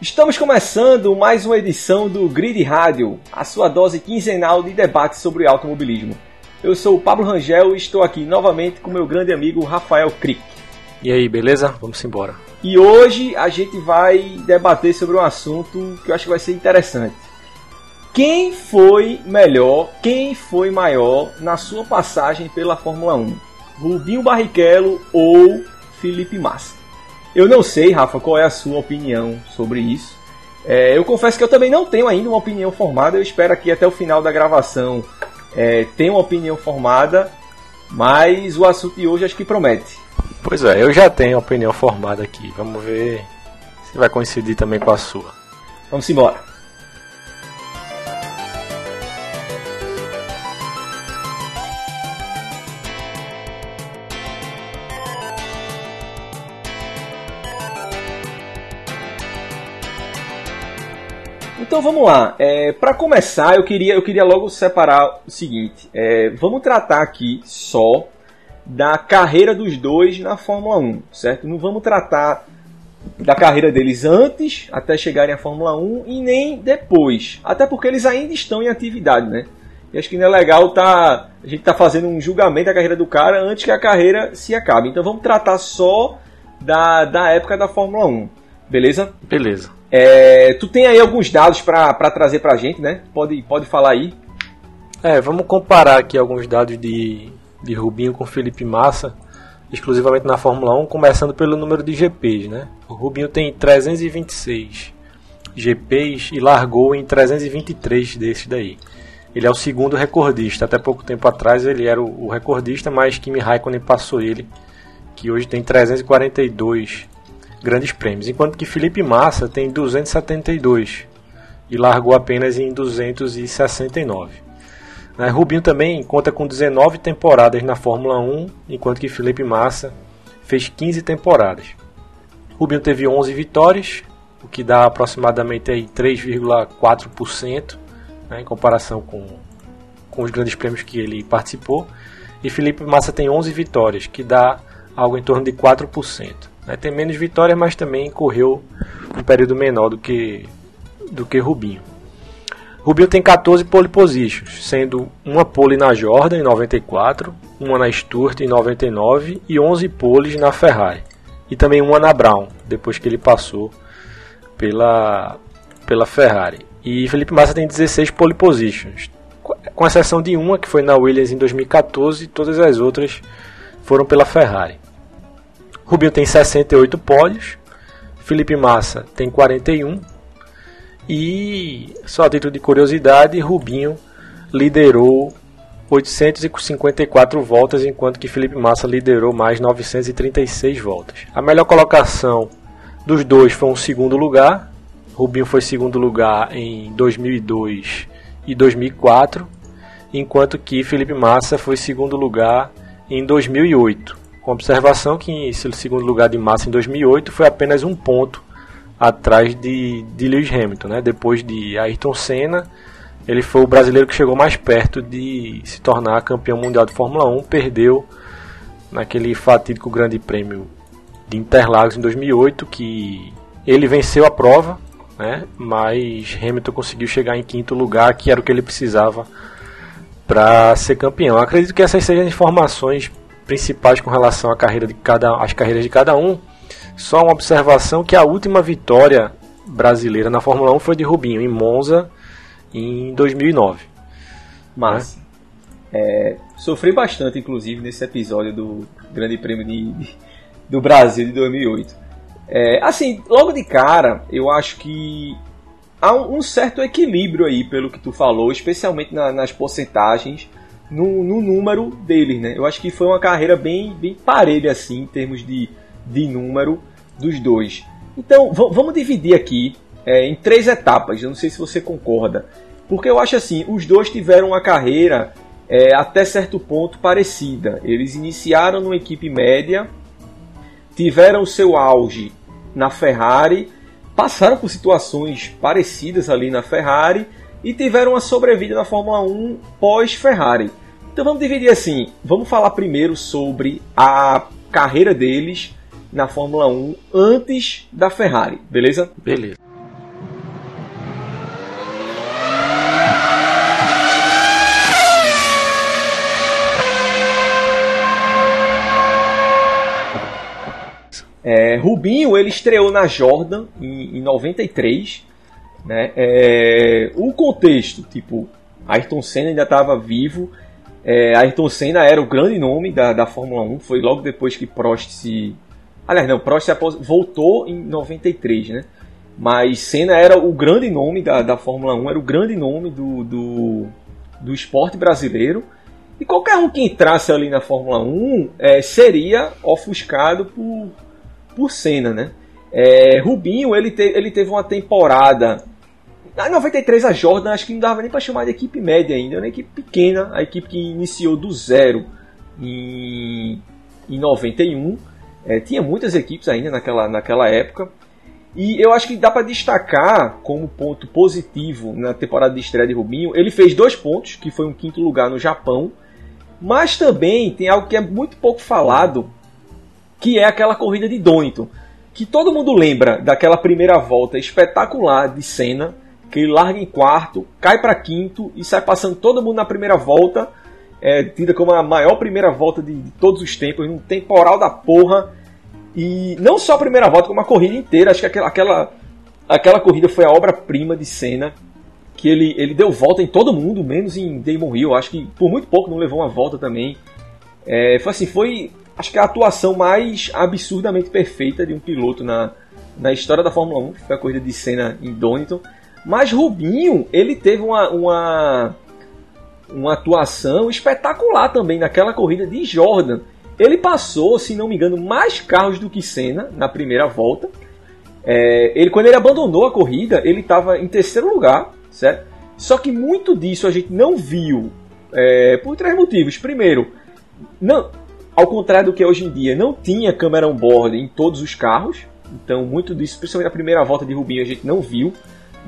Estamos começando mais uma edição do Grid Rádio, a sua dose quinzenal de debate sobre automobilismo. Eu sou o Pablo Rangel e estou aqui novamente com meu grande amigo Rafael Crick. E aí, beleza? Vamos embora. E hoje a gente vai debater sobre um assunto que eu acho que vai ser interessante. Quem foi melhor, quem foi maior na sua passagem pela Fórmula 1? Rubinho Barrichello ou Felipe Massa? Eu não sei, Rafa, qual é a sua opinião sobre isso. É, eu confesso que eu também não tenho ainda uma opinião formada. Eu espero aqui até o final da gravação é, ter uma opinião formada. Mas o assunto de hoje acho que promete. Pois é, eu já tenho a opinião formada aqui. Vamos ver se vai coincidir também com a sua. Vamos embora. Então vamos lá. É, para começar, eu queria, eu queria logo separar o seguinte. É, vamos tratar aqui só da carreira dos dois na Fórmula 1, certo? Não vamos tratar da carreira deles antes, até chegarem à Fórmula 1, e nem depois. Até porque eles ainda estão em atividade, né? E acho que não é legal tá, a gente tá fazendo um julgamento da carreira do cara antes que a carreira se acabe. Então vamos tratar só da, da época da Fórmula 1. Beleza? Beleza. É, tu tem aí alguns dados para trazer para a gente, né? Pode, pode falar aí. É, vamos comparar aqui alguns dados de, de Rubinho com Felipe Massa, exclusivamente na Fórmula 1, começando pelo número de GPs, né? O Rubinho tem 326 GPs e largou em 323 desses daí. Ele é o segundo recordista. Até pouco tempo atrás ele era o, o recordista, mas Kimi Raikkonen passou ele, que hoje tem 342 grandes prêmios, enquanto que Felipe Massa tem 272 e largou apenas em 269. Né, Rubinho também conta com 19 temporadas na Fórmula 1, enquanto que Felipe Massa fez 15 temporadas. Rubinho teve 11 vitórias, o que dá aproximadamente 3,4% né, em comparação com, com os grandes prêmios que ele participou. E Felipe Massa tem 11 vitórias, que dá algo em torno de 4%. Né? Tem menos vitórias, mas também correu um período menor do que, do que Rubinho. Rubinho tem 14 pole positions, sendo uma pole na Jordan em 94, uma na Sturt em 99 e 11 poles na Ferrari. E também uma na Brown, depois que ele passou pela, pela Ferrari. E Felipe Massa tem 16 pole positions, com exceção de uma que foi na Williams em 2014, todas as outras foram pela Ferrari. Rubinho tem 68 pódios, Felipe Massa tem 41 e, só a título de curiosidade, Rubinho liderou 854 voltas, enquanto que Felipe Massa liderou mais 936 voltas. A melhor colocação dos dois foi um segundo lugar. Rubinho foi segundo lugar em 2002 e 2004, enquanto que Felipe Massa foi segundo lugar em 2008 com observação que em segundo lugar de Massa em 2008 foi apenas um ponto atrás de, de Lewis Hamilton. Né? Depois de Ayrton Senna, ele foi o brasileiro que chegou mais perto de se tornar campeão mundial de Fórmula 1. Perdeu naquele fatídico Grande Prêmio de Interlagos em 2008, que ele venceu a prova, né? mas Hamilton conseguiu chegar em quinto lugar, que era o que ele precisava para ser campeão. Acredito que essas sejam informações principais com relação à carreira de cada, às carreiras de cada um. Só uma observação que a última vitória brasileira na Fórmula 1 foi de Rubinho em Monza em 2009. Mas né? é, sofri bastante, inclusive, nesse episódio do Grande Prêmio de, de, do Brasil de 2008. É, assim, logo de cara, eu acho que há um, um certo equilíbrio aí, pelo que tu falou, especialmente na, nas porcentagens no, no número deles, né? Eu acho que foi uma carreira bem, bem parelha, assim, em termos de, de número dos dois. Então, vamos dividir aqui é, em três etapas. Eu não sei se você concorda. Porque eu acho assim, os dois tiveram uma carreira é, até certo ponto parecida. Eles iniciaram numa equipe média, tiveram o seu auge na Ferrari, passaram por situações parecidas ali na Ferrari e tiveram uma sobrevida na Fórmula 1 pós-Ferrari. Então vamos dividir assim: vamos falar primeiro sobre a carreira deles na Fórmula 1 antes da Ferrari, beleza? Beleza. É, Rubinho ele estreou na Jordan em, em 93 né? É, o contexto, tipo, Ayrton Senna ainda estava vivo. É, Ayrton Senna era o grande nome da, da Fórmula 1. Foi logo depois que Prost se. Aliás, não, Prost se voltou em 93, né? Mas Senna era o grande nome da, da Fórmula 1, era o grande nome do, do, do esporte brasileiro. E qualquer um que entrasse ali na Fórmula 1 é, seria ofuscado por, por Senna, né? É, Rubinho, ele, te, ele teve uma temporada na 93 a Jordan acho que não dava nem para chamar de equipe média ainda, era uma equipe pequena, a equipe que iniciou do zero em, em 91. É, tinha muitas equipes ainda naquela, naquela época. E eu acho que dá para destacar como ponto positivo na temporada de estreia de Rubinho. Ele fez dois pontos, que foi um quinto lugar no Japão. Mas também tem algo que é muito pouco falado, que é aquela corrida de Donington. Que todo mundo lembra daquela primeira volta espetacular de Senna que ele larga em quarto, cai para quinto e sai passando todo mundo na primeira volta, é, tida como a maior primeira volta de, de, todos os tempos, um temporal da porra. E não só a primeira volta, como a corrida inteira. Acho que aquela, aquela, aquela corrida foi a obra-prima de cena. Que ele, ele deu volta em todo mundo, menos em Damon Hill. Acho que por muito pouco não levou uma volta também. É, foi assim, foi acho que a atuação mais absurdamente perfeita de um piloto na, na história da Fórmula 1, que foi a corrida de cena em Donington. Mas Rubinho, ele teve uma, uma, uma atuação espetacular também naquela corrida de Jordan. Ele passou, se não me engano, mais carros do que Senna na primeira volta. É, ele, quando ele abandonou a corrida, ele estava em terceiro lugar, certo? Só que muito disso a gente não viu é, por três motivos. Primeiro, não, ao contrário do que hoje em dia, não tinha câmera on-board em todos os carros. Então, muito disso, principalmente na primeira volta de Rubinho, a gente não viu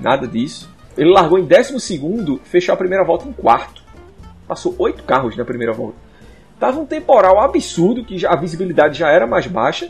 nada disso. Ele largou em 12, fechou a primeira volta em quarto. Passou oito carros na primeira volta. Tava um temporal absurdo, que a visibilidade já era mais baixa.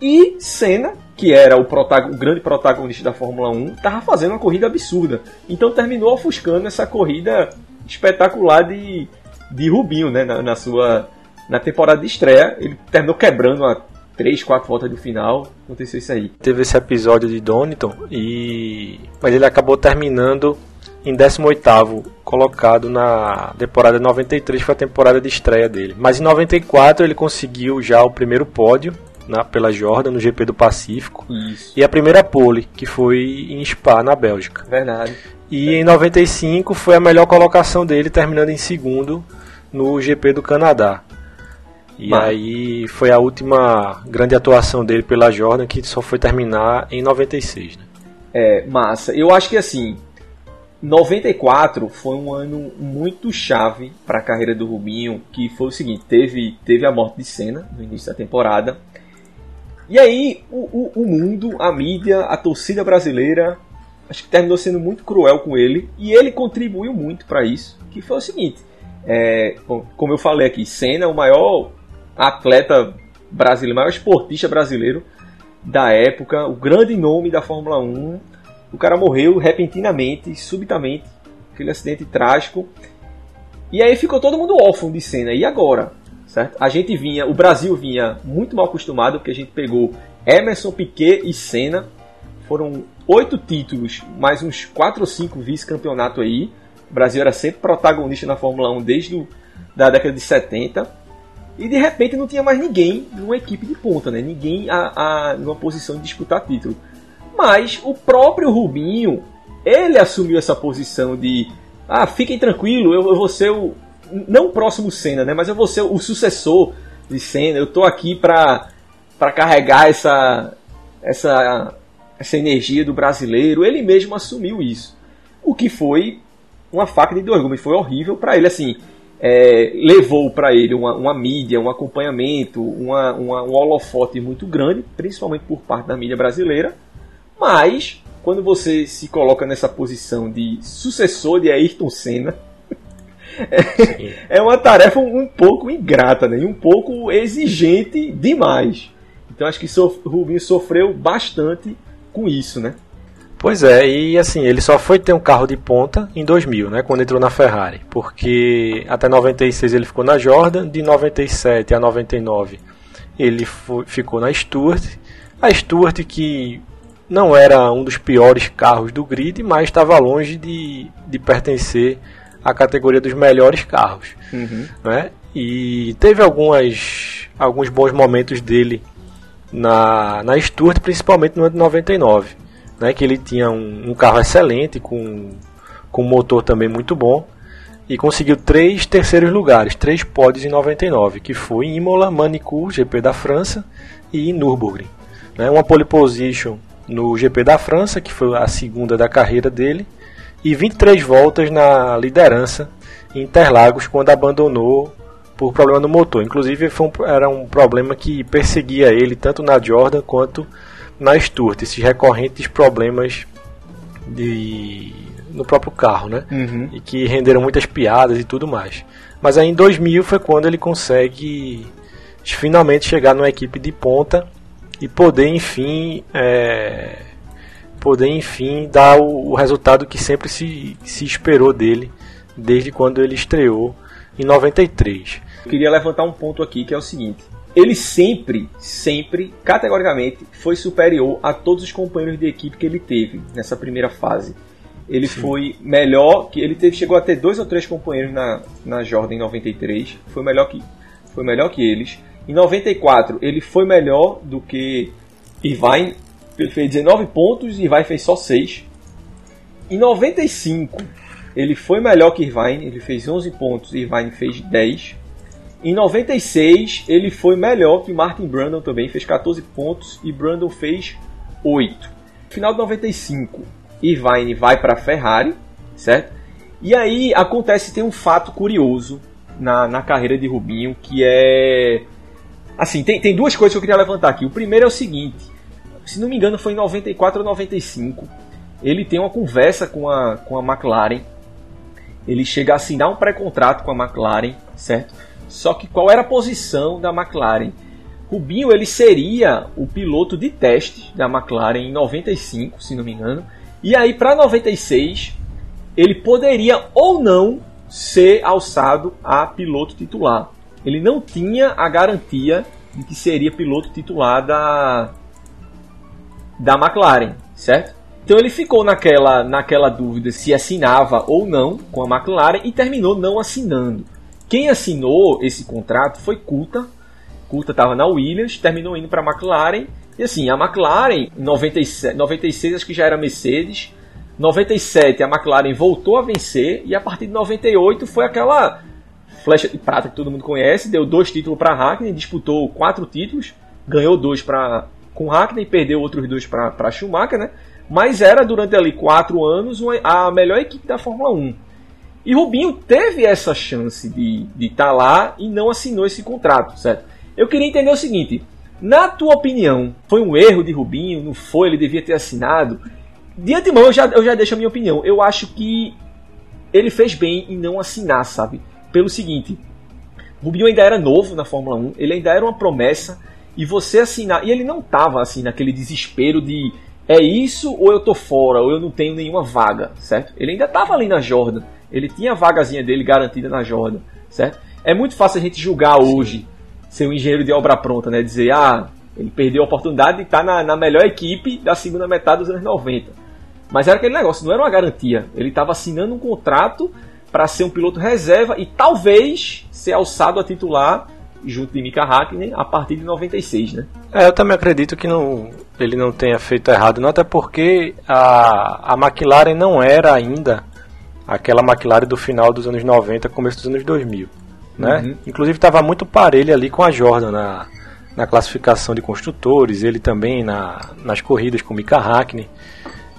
E Senna, que era o, o, grande protagonista da Fórmula 1, tava fazendo uma corrida absurda. Então terminou ofuscando essa corrida espetacular de, de Rubinho, né? Na, na sua na temporada de estreia. Ele terminou quebrando a três, quatro voltas do final, aconteceu isso aí. Teve esse episódio de Donington e mas ele acabou terminando em 18º colocado na temporada 93, que foi a temporada de estreia dele. Mas em 94 ele conseguiu já o primeiro pódio na, pela Jordan no GP do Pacífico. Isso. E a primeira pole, que foi em Spa, na Bélgica. Verdade. E em 95 foi a melhor colocação dele, terminando em segundo no GP do Canadá. E aí foi a última grande atuação dele pela Jordan, que só foi terminar em 96, né? É, massa. Eu acho que assim, 94 foi um ano muito chave para a carreira do Rubinho, que foi o seguinte, teve, teve a morte de Senna no início da temporada. E aí o, o, o mundo, a mídia, a torcida brasileira, acho que terminou sendo muito cruel com ele, e ele contribuiu muito para isso, que foi o seguinte, é, bom, como eu falei aqui, Senna é o maior atleta brasileiro, maior esportista brasileiro da época, o grande nome da Fórmula 1. O cara morreu repentinamente, subitamente, aquele acidente trágico. E aí ficou todo mundo órfão de cena. E agora? Certo? A gente vinha, o Brasil vinha muito mal acostumado, porque a gente pegou Emerson, Piquet e Senna. Foram oito títulos, mais uns quatro ou cinco vice-campeonato aí. O Brasil era sempre protagonista na Fórmula 1 desde a da década de 70 e de repente não tinha mais ninguém numa equipe de ponta, né? Ninguém a, a, numa posição de disputar título. Mas o próprio Rubinho, ele assumiu essa posição de ah, fiquem tranquilo, eu, eu vou ser o não o próximo Senna, né? Mas eu vou ser o sucessor de Senna. Eu tô aqui para para carregar essa essa essa energia do brasileiro. Ele mesmo assumiu isso. O que foi uma faca de dois gumes, foi horrível para ele assim é, levou para ele uma, uma, mídia, um acompanhamento, uma, uma, um holofote muito grande, principalmente por parte da mídia brasileira. Mas, quando você se coloca nessa posição de sucessor de Ayrton Senna, é, é uma tarefa um pouco ingrata né? e um pouco exigente demais. Então, acho que o Rubinho sofreu bastante com isso, né? Pois é, e assim, ele só foi ter um carro de ponta em 2000, né, quando entrou na Ferrari, porque até 96 ele ficou na Jordan, de 97 a 99 ele foi, ficou na Stuart, A Stuart, que não era um dos piores carros do grid, mas estava longe de, de pertencer à categoria dos melhores carros. Uhum. Né? E teve algumas, alguns bons momentos dele na, na Stuart, principalmente no ano de 99. Né? Que ele tinha um, um carro excelente, com, com um motor também muito bom. E conseguiu três terceiros lugares, três pódios em 99, que foi em Imola, Manicourt, GP da França e em Nürburgring. Né? Uma pole position no GP da França, que foi a segunda da carreira dele, e 23 voltas na liderança em Interlagos quando abandonou por problema no motor. Inclusive um, era um problema que perseguia ele tanto na Jordan quanto na Stuart, esses recorrentes problemas de no próprio carro, né? Uhum. E que renderam muitas piadas e tudo mais. Mas aí em 2000 foi quando ele consegue finalmente chegar numa equipe de ponta e poder enfim é, poder enfim dar o, o, resultado que sempre se, se esperou dele desde quando ele estreou em 93. Eu queria levantar um ponto aqui que é o seguinte: ele sempre, sempre, categoricamente, foi superior a todos os companheiros de equipe que ele teve nessa primeira fase. Ele Sim. foi melhor que ele teve, chegou a ter dois ou três companheiros na, na Jordan em 93, foi melhor que foi melhor que eles. Em 94, ele foi melhor do que Irvine. Ele fez 19 pontos e Irvine fez só 6. Em 95, ele foi melhor que Irvine. Ele fez 11 pontos e Irvine fez 10. Em 96, ele foi melhor que Martin Brandon também. Fez 14 pontos e Brandon fez 8. Final de 95, Irvine vai para a Ferrari, certo? E aí acontece, tem um fato curioso na, na carreira de Rubinho, que é Assim, tem, tem duas coisas que eu queria levantar aqui. O primeiro é o seguinte: se não me engano, foi em 94 ou 95. Ele tem uma conversa com a, com a McLaren. Ele chega a assinar um pré-contrato com a McLaren, certo? Só que qual era a posição da McLaren? Rubinho ele seria o piloto de teste da McLaren em 95, se não me engano. E aí para 96 ele poderia ou não ser alçado a piloto titular ele não tinha a garantia de que seria piloto titular da, da McLaren, certo? Então ele ficou naquela, naquela dúvida se assinava ou não com a McLaren e terminou não assinando. Quem assinou esse contrato foi Coulter. Coulter estava na Williams, terminou indo para a McLaren. E assim, a McLaren, em 96, 96 acho que já era Mercedes. 97 a McLaren voltou a vencer e a partir de 98 foi aquela flecha de prata que todo mundo conhece, deu dois títulos para Hackney, disputou quatro títulos, ganhou dois para com Hackney, perdeu outros dois para Schumacher, né? Mas era durante ali quatro anos a melhor equipe da Fórmula 1. E Rubinho teve essa chance de estar tá lá e não assinou esse contrato, certo? Eu queria entender o seguinte: na tua opinião, foi um erro de Rubinho? Não foi? Ele devia ter assinado? De antemão, eu já, eu já deixo a minha opinião. Eu acho que ele fez bem em não assinar, sabe? pelo seguinte: Rubinho ainda era novo na Fórmula 1, ele ainda era uma promessa, e você assinar. E ele não estava assim naquele desespero de é isso ou eu tô fora, ou eu não tenho nenhuma vaga, certo? Ele ainda estava ali na Jordan, ele tinha a vagazinha dele garantida na Jordan, certo? É muito fácil a gente julgar hoje, ser um engenheiro de obra pronta, né? Dizer, ah, ele perdeu a oportunidade de estar na, na melhor equipe da segunda metade dos anos 90. Mas era aquele negócio, não era uma garantia. Ele estava assinando um contrato para ser um piloto reserva e talvez ser alçado a titular junto de Mika Hakkinen a partir de 96, né? É, eu também acredito que não, ele não tenha feito errado, não, até porque a, a McLaren não era ainda aquela McLaren do final dos anos 90, começo dos anos 2000, né? Uhum. Inclusive estava muito parelho ali com a Jordan na, na classificação de construtores, ele também na, nas corridas com Mika Hakkinen,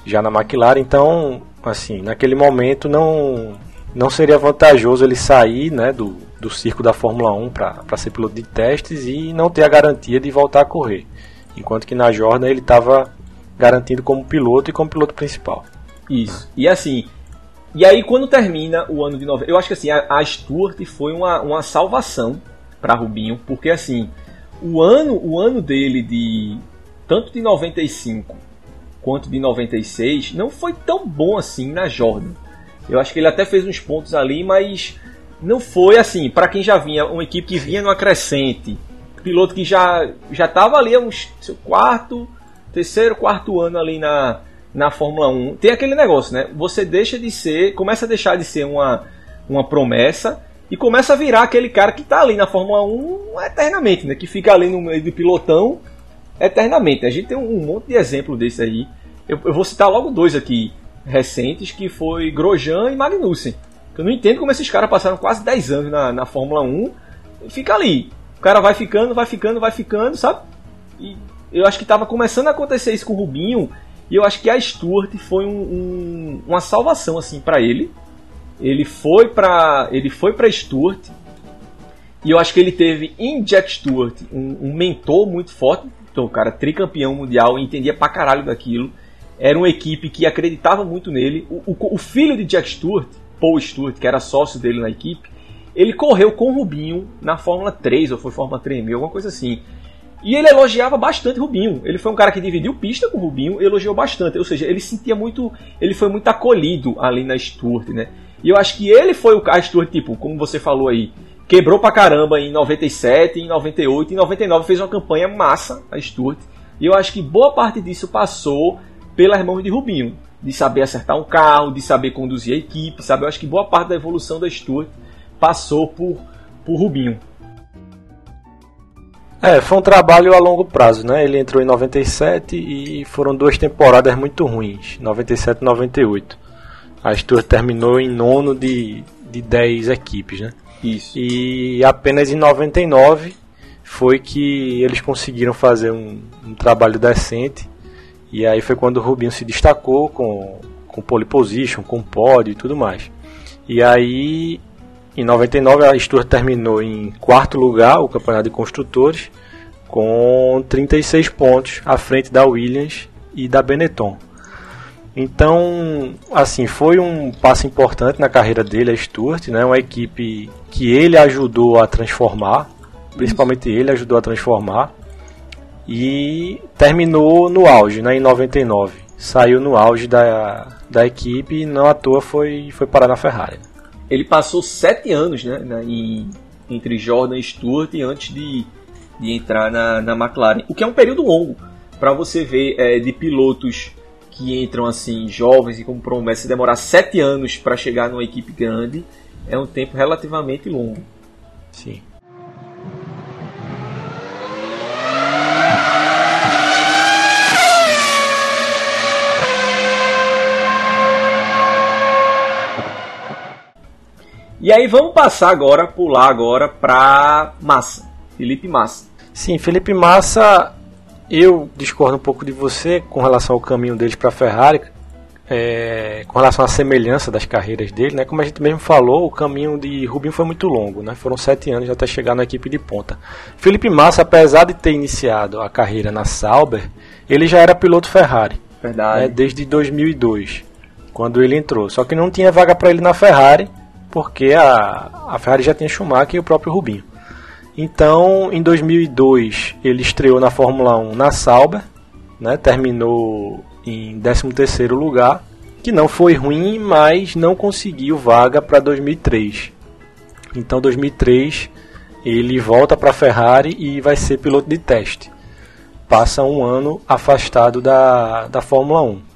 já na McLaren, então, assim, naquele momento não não seria vantajoso ele sair né, do, do circo da Fórmula 1 para ser piloto de testes e não ter a garantia de voltar a correr. Enquanto que na Jordan ele estava garantido como piloto e como piloto principal. Isso. E assim, e aí quando termina o ano de 90, eu acho que assim, a, a Stuart foi uma, uma salvação para Rubinho, porque assim, o ano, o ano dele de tanto de 95 quanto de 96 não foi tão bom assim na Jordan. Eu acho que ele até fez uns pontos ali, mas não foi assim, para quem já vinha, uma equipe que vinha no acrescente, piloto que já já estava ali uns quarto, terceiro, quarto ano ali na, na Fórmula 1. Tem aquele negócio, né? Você deixa de ser, começa a deixar de ser uma, uma promessa e começa a virar aquele cara que está ali na Fórmula 1 eternamente, né? Que fica ali no meio do pilotão eternamente. A gente tem um, monte de exemplo desse aí. Eu, eu, vou citar logo dois aqui recentes, que foi Grosjean e Magnussen. Eu não entendo como esses caras passaram quase 10 anos na, na Fórmula 1 e fica ali. O cara vai ficando, vai ficando, vai ficando, sabe? E eu acho que estava começando a acontecer isso com o Rubinho e eu acho que a Stuart foi um, um, uma salvação assim para ele. Ele foi para ele foi para Stuart e eu acho que ele teve em Jack Stewart um, um mentor muito forte. Então, o cara tricampeão mundial, entendia pra caralho daquilo. Era uma equipe que acreditava muito nele. O, o, o filho de Jack Stewart, Paul Stewart, que era sócio dele na equipe, ele correu com o Rubinho na Fórmula 3, ou foi Fórmula 3000, alguma coisa assim. E ele elogiava bastante Rubinho. Ele foi um cara que dividiu pista com Rubinho, elogiou bastante. Ou seja, ele sentia muito. Ele foi muito acolhido ali na Stuart, né? E eu acho que ele foi o cara Stuart, tipo, como você falou aí, quebrou pra caramba em 97, em 98, em 99 fez uma campanha massa a Stuart. E eu acho que boa parte disso passou pelas mãos de Rubinho. De saber acertar um carro, de saber conduzir a equipe, sabe? Eu acho que boa parte da evolução da Stuart passou por, por Rubinho. É, foi um trabalho a longo prazo, né? Ele entrou em 97 e foram duas temporadas muito ruins, 97 e 98. A Stuart terminou em nono de, de 10 equipes, né? Isso. E apenas em 99 foi que eles conseguiram fazer um, um trabalho decente. E aí foi quando o Rubinho se destacou com, com pole position, com pódio e tudo mais. E aí em 99 a Stuart terminou em quarto lugar o campeonato de construtores com 36 pontos à frente da Williams e da Benetton. Então, assim, foi um passo importante na carreira dele, a Stuart, né? Uma equipe que ele ajudou a transformar, principalmente ele ajudou a transformar. E terminou no auge, né, em 99. Saiu no auge da, da equipe e não à toa foi, foi parar na Ferrari ele passou sete anos né, na, em, entre Jordan e Stewart antes de, de entrar na, na McLaren. O que é um período longo para você ver é, de pilotos que entram assim jovens e com promessa demorar sete anos para chegar numa equipe grande é um tempo relativamente longo. Sim. E aí vamos passar agora, pular agora para Massa, Felipe Massa. Sim, Felipe Massa, eu discordo um pouco de você com relação ao caminho deles para a Ferrari, é, com relação à semelhança das carreiras dele, né? Como a gente mesmo falou, o caminho de Rubinho foi muito longo, né? Foram sete anos até chegar na equipe de ponta. Felipe Massa, apesar de ter iniciado a carreira na Sauber, ele já era piloto Ferrari. Verdade. Né? Desde 2002, quando ele entrou. Só que não tinha vaga para ele na Ferrari porque a, a Ferrari já tinha Schumacher e o próprio Rubinho. Então, em 2002, ele estreou na Fórmula 1 na Sauber, né, terminou em 13º lugar, que não foi ruim, mas não conseguiu vaga para 2003. Então, 2003, ele volta para a Ferrari e vai ser piloto de teste. Passa um ano afastado da, da Fórmula 1.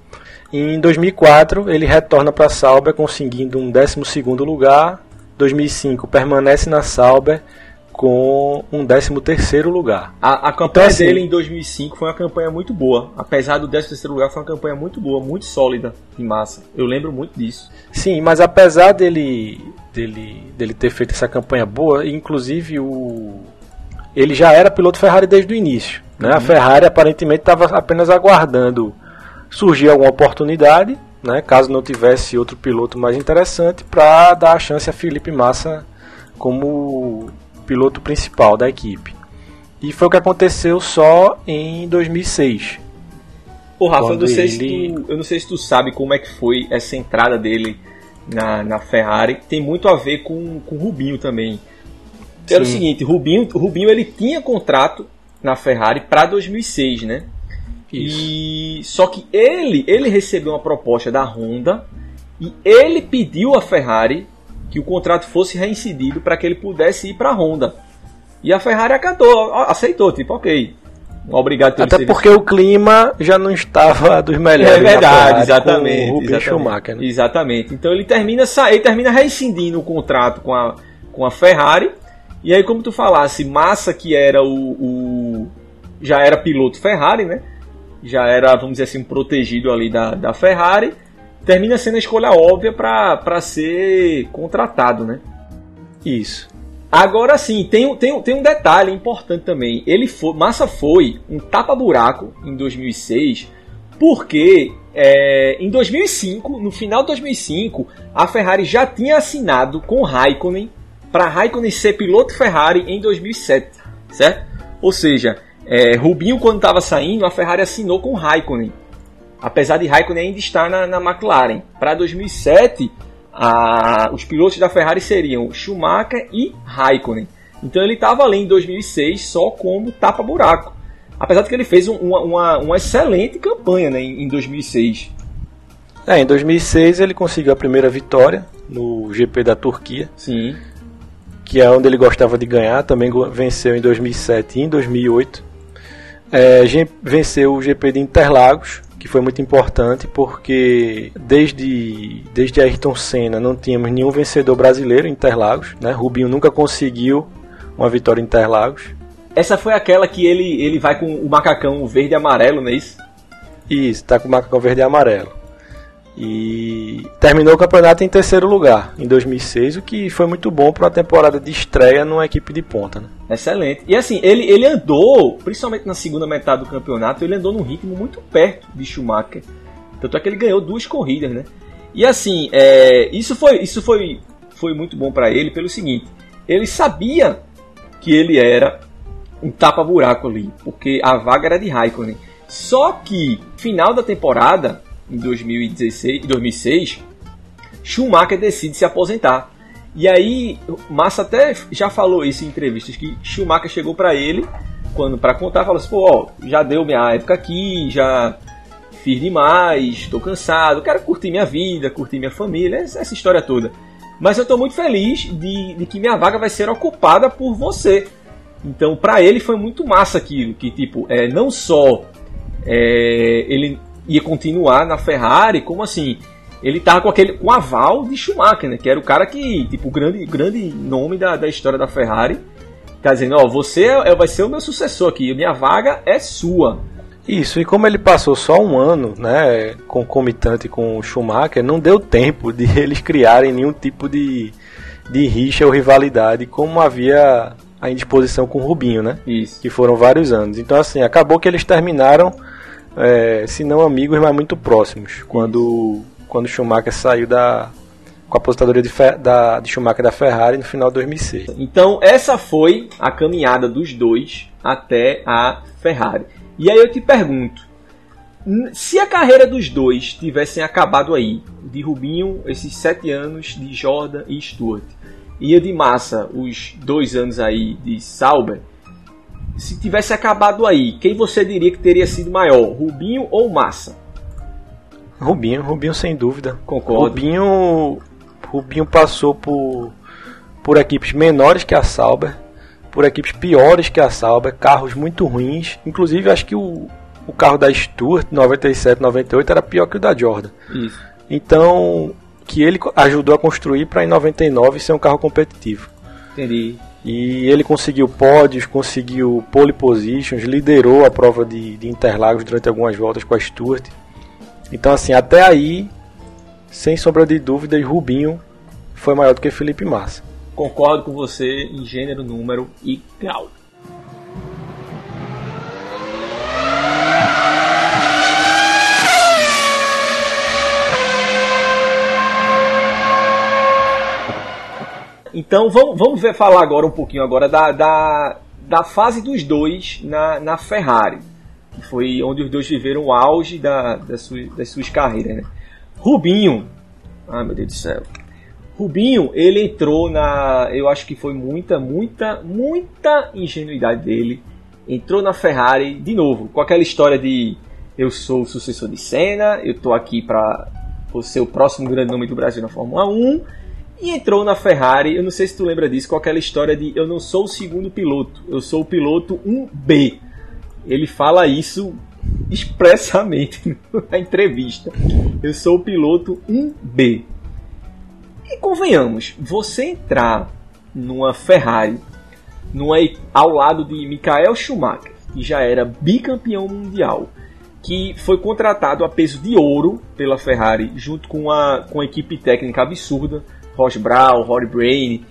Em 2004, ele retorna para a Sauber conseguindo um 12 lugar. 2005, permanece na Sauber com um 13 lugar. A, a campanha então, assim, dele em 2005 foi uma campanha muito boa. Apesar do 13 lugar, foi uma campanha muito boa, muito sólida em massa. Eu lembro muito disso. Sim, mas apesar dele, dele, dele ter feito essa campanha boa, inclusive o ele já era piloto Ferrari desde o início. Né? Uhum. A Ferrari aparentemente estava apenas aguardando surgir alguma oportunidade, né, caso não tivesse outro piloto mais interessante, para dar a chance a Felipe Massa como piloto principal da equipe. E foi o que aconteceu só em 2006. Pô, Rafa, eu não, sei ele... se tu, eu não sei se tu sabe como é que foi essa entrada dele na, na Ferrari. Tem muito a ver com, com o Rubinho também. Era o seguinte, Rubinho, Rubinho ele tinha contrato na Ferrari para 2006, né? E só que ele, ele recebeu uma proposta da Honda e ele pediu à Ferrari que o contrato fosse reincidido para que ele pudesse ir para a Honda. E a Ferrari acatou, aceitou, tipo, ok. Obrigado Até serviço. porque o clima já não estava dos melhores. É verdade, exatamente. Com exatamente, Schumacher, né? exatamente. Então ele termina, ele termina rescindindo o contrato com a, com a Ferrari. E aí, como tu falasse, Massa, que era o, o já era piloto Ferrari, né? Já era, vamos dizer assim, um protegido ali da, da Ferrari. Termina sendo a escolha óbvia para ser contratado, né? Isso. Agora sim, tem, tem, tem um detalhe importante também. Ele foi, Massa foi um tapa-buraco em 2006, porque é, em 2005, no final de 2005, a Ferrari já tinha assinado com Raikkonen para Raikkonen ser piloto Ferrari em 2007, certo? Ou seja, é, Rubinho quando estava saindo, a Ferrari assinou com Raikkonen, apesar de Raikkonen ainda estar na, na McLaren. Para 2007 a, os pilotos da Ferrari seriam Schumacher e Raikkonen. Então ele estava ali em 2006 só como tapa-buraco. Apesar de que ele fez um, uma, uma, excelente campanha né, em, em 2006. É, em 2006 ele conseguiu a primeira vitória no GP da Turquia. Sim. Que é onde ele gostava de ganhar. Também venceu em 2007 e em 2008. É, venceu o GP de Interlagos, que foi muito importante porque desde, desde Ayrton Senna não tínhamos nenhum vencedor brasileiro em Interlagos, né? Rubinho nunca conseguiu uma vitória em Interlagos. Essa foi aquela que ele, ele vai com o macacão verde e amarelo, não é isso? Isso, tá com o macacão verde e amarelo. E terminou o campeonato em terceiro lugar em 2006, o que foi muito bom para uma temporada de estreia numa equipe de ponta. Né? Excelente. E assim, ele, ele andou, principalmente na segunda metade do campeonato, ele andou num ritmo muito perto de Schumacher. Tanto é que ele ganhou duas corridas, né? E assim, é, isso foi, isso foi, foi muito bom para ele pelo seguinte: ele sabia que ele era um tapa-buraco ali, porque a vaga era de Raikkonen. Só que, final da temporada, em 2016 2006, Schumacher decide se aposentar. E aí, Massa até já falou isso em entrevistas que Schumacher chegou para ele quando para contar, falou assim: "Pô, ó, já deu minha época aqui, já fiz demais, estou cansado, quero curtir minha vida, curtir minha família, essa história toda. Mas eu estou muito feliz de, de que minha vaga vai ser ocupada por você. Então, para ele foi muito massa aquilo, que tipo, é, não só é, ele ia continuar na Ferrari, como assim, ele tava com aquele com aval de Schumacher, né? Que era o cara que, tipo, o grande, grande nome da, da história da Ferrari. Tá dizendo, ó, você é, vai ser o meu sucessor aqui, minha vaga é sua. Isso, e como ele passou só um ano, né, concomitante com o Schumacher, não deu tempo de eles criarem nenhum tipo de, de rixa ou rivalidade como havia a indisposição com o Rubinho, né? Isso. Que foram vários anos. Então, assim, acabou que eles terminaram, é, se não amigos, mas muito próximos. Quando quando Schumacher saiu da com a aposentadoria de, da, de Schumacher da Ferrari no final de 2006. Então essa foi a caminhada dos dois até a Ferrari. E aí eu te pergunto, se a carreira dos dois tivessem acabado aí, de Rubinho, esses sete anos de Jordan e Stewart, e de Massa, os dois anos aí de Sauber, se tivesse acabado aí, quem você diria que teria sido maior, Rubinho ou Massa? Rubinho, Rubinho sem dúvida. Concordo. Rubinho, Rubinho passou por, por equipes menores que a Sauber, por equipes piores que a Sauber, carros muito ruins. Inclusive, acho que o, o carro da Stuart 97, 98 era pior que o da Jordan. Isso. Então, que ele ajudou a construir para em 99 ser um carro competitivo. Entendi. E ele conseguiu pódios, conseguiu pole positions, liderou a prova de, de Interlagos durante algumas voltas com a Stuart. Então, assim, até aí, sem sombra de dúvidas, Rubinho foi maior do que Felipe Massa. Concordo com você em gênero, número e grau. Então vamos, vamos ver, falar agora um pouquinho agora da, da, da fase dos dois na, na Ferrari que foi onde os dois viveram o auge da, da das suas carreiras. Né? Rubinho, ah meu Deus do céu, Rubinho, ele entrou na, eu acho que foi muita, muita, muita ingenuidade dele. Entrou na Ferrari de novo, com aquela história de eu sou o sucessor de Senna, eu tô aqui para ser o próximo grande nome do Brasil na Fórmula 1. E entrou na Ferrari, eu não sei se tu lembra disso, com aquela história de eu não sou o segundo piloto, eu sou o piloto 1B. Ele fala isso expressamente na entrevista. Eu sou o piloto 1B. E convenhamos, você entrar numa Ferrari numa, ao lado de Michael Schumacher, que já era bicampeão mundial, que foi contratado a peso de ouro pela Ferrari, junto com a, com a equipe técnica absurda, Ross Brown, Rory Brain,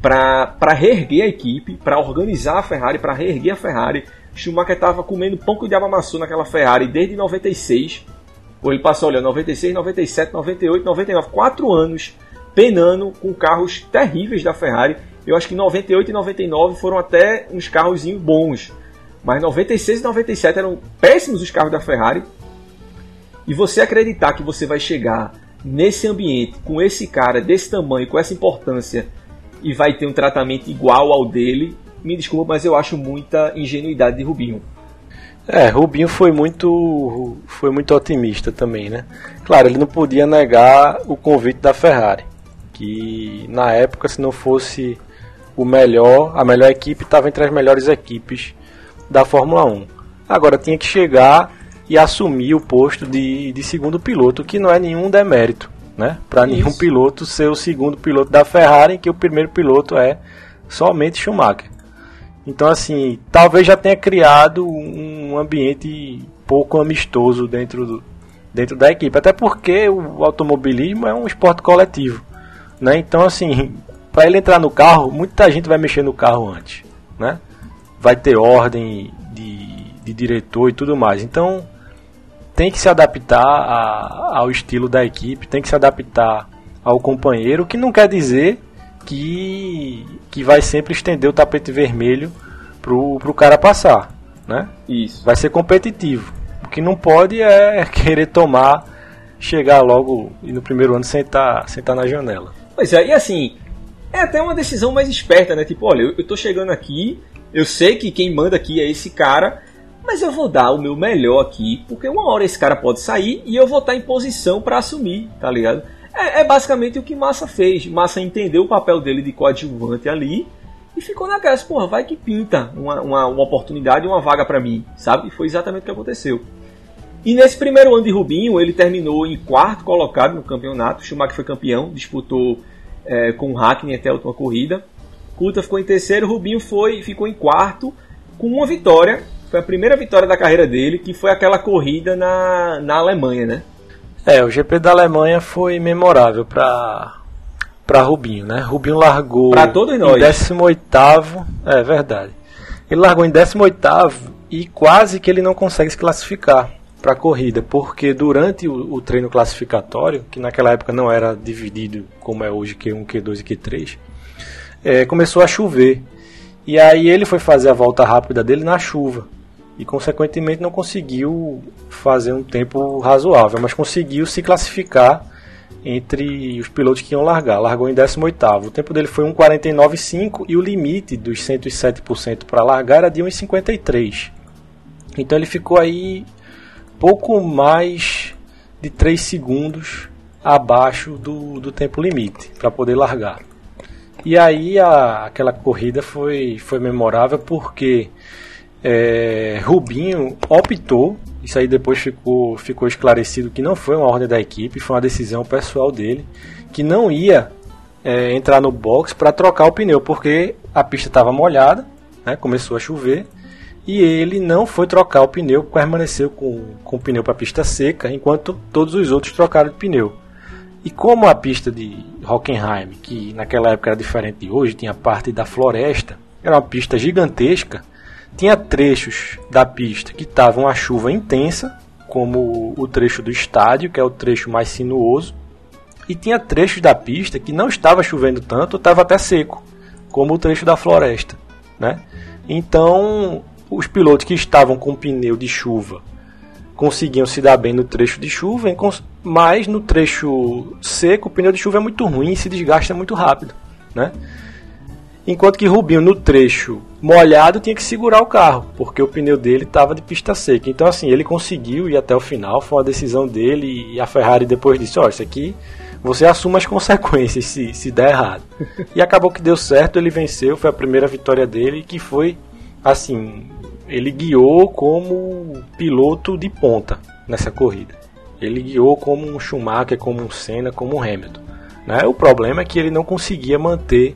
para reerguer a equipe, para organizar a Ferrari, para reerguer a Ferrari. Schumacher estava comendo pão com diabo amassou naquela Ferrari desde 96. Ou ele passou, olha, 96, 97, 98, 99, quatro anos penando com carros terríveis da Ferrari. Eu acho que 98 e 99 foram até uns carros bons. Mas 96 e 97 eram péssimos os carros da Ferrari. E você acreditar que você vai chegar nesse ambiente, com esse cara desse tamanho, com essa importância, e vai ter um tratamento igual ao dele, me desculpa, mas eu acho muita ingenuidade de Rubinho. É, Rubinho foi muito foi muito otimista também, né? Claro, ele não podia negar o convite da Ferrari, que na época se não fosse o melhor, a melhor equipe estava entre as melhores equipes da Fórmula 1. Agora tinha que chegar e assumir o posto de, de segundo piloto, que não é nenhum demérito, né? Para nenhum piloto ser o segundo piloto da Ferrari, que o primeiro piloto é somente Schumacher. Então, assim, talvez já tenha criado um ambiente pouco amistoso dentro, do, dentro da equipe, até porque o automobilismo é um esporte coletivo, né? Então, assim, para ele entrar no carro, muita gente vai mexer no carro antes, né? Vai ter ordem de, de diretor e tudo mais. Então, tem que se adaptar a, ao estilo da equipe, tem que se adaptar ao companheiro, que não quer dizer que, que vai sempre estender o tapete vermelho pro, pro cara passar, né? Isso. Vai ser competitivo. O que não pode é querer tomar, chegar logo e no primeiro ano sentar, sentar na janela. Pois é, e assim, é até uma decisão mais esperta, né? Tipo, olha, eu, eu tô chegando aqui, eu sei que quem manda aqui é esse cara, mas eu vou dar o meu melhor aqui, porque uma hora esse cara pode sair e eu vou estar em posição para assumir, tá ligado? É, é, basicamente o que Massa fez. Massa entendeu o papel dele de coadjuvante ali e ficou naquela, porra, vai que pinta uma, uma, uma oportunidade, uma vaga para mim, sabe? E foi exatamente o que aconteceu. E nesse primeiro ano de Rubinho, ele terminou em quarto colocado no campeonato. Schumacher foi campeão, disputou é, com o Hackney até a última corrida. Coulter ficou em terceiro, Rubinho foi, ficou em quarto, com uma vitória foi a primeira vitória da carreira dele, que foi aquela corrida na, na Alemanha, né? É, o GP da Alemanha foi memorável para para Rubinho, né? Rubinho largou para todos nós. em 18 é verdade. Ele largou em 18 e quase que ele não consegue se classificar para a corrida, porque durante o, o, treino classificatório, que naquela época não era dividido como é hoje Q1, Q2 e Q3, é, começou a chover. E aí ele foi fazer a volta rápida dele na chuva e consequentemente não conseguiu fazer um tempo razoável, mas conseguiu se classificar entre os pilotos que iam largar. Largou em 18º. O tempo dele foi 1:49.5 e o limite dos 107% para largar era de 1:53. Então ele ficou aí pouco mais de 3 segundos abaixo do, do tempo limite para poder largar. E aí a, aquela corrida foi, foi memorável porque é, Rubinho optou, isso aí depois ficou, ficou esclarecido que não foi uma ordem da equipe, foi uma decisão pessoal dele, que não ia é, entrar no box para trocar o pneu, porque a pista estava molhada, né, começou a chover, e ele não foi trocar o pneu, permaneceu com, com o pneu para a pista seca, enquanto todos os outros trocaram de pneu. E como a pista de Hockenheim, que naquela época era diferente de hoje, tinha parte da floresta, era uma pista gigantesca, tinha trechos da pista que estavam a chuva intensa, como o trecho do estádio, que é o trecho mais sinuoso, e tinha trechos da pista que não estava chovendo tanto, estava até seco, como o trecho da floresta, né? Então, os pilotos que estavam com pneu de chuva conseguiam se dar bem no trecho de chuva, mas no trecho seco o pneu de chuva é muito ruim e se desgasta muito rápido, né? Enquanto que Rubinho, no trecho molhado, tinha que segurar o carro, porque o pneu dele estava de pista seca. Então, assim, ele conseguiu ir até o final, foi uma decisão dele, e a Ferrari depois disse: Ó, oh, isso aqui você assuma as consequências se, se der errado. E acabou que deu certo, ele venceu, foi a primeira vitória dele, que foi, assim, ele guiou como piloto de ponta nessa corrida. Ele guiou como um Schumacher, como um Senna, como um Hamilton. Né? O problema é que ele não conseguia manter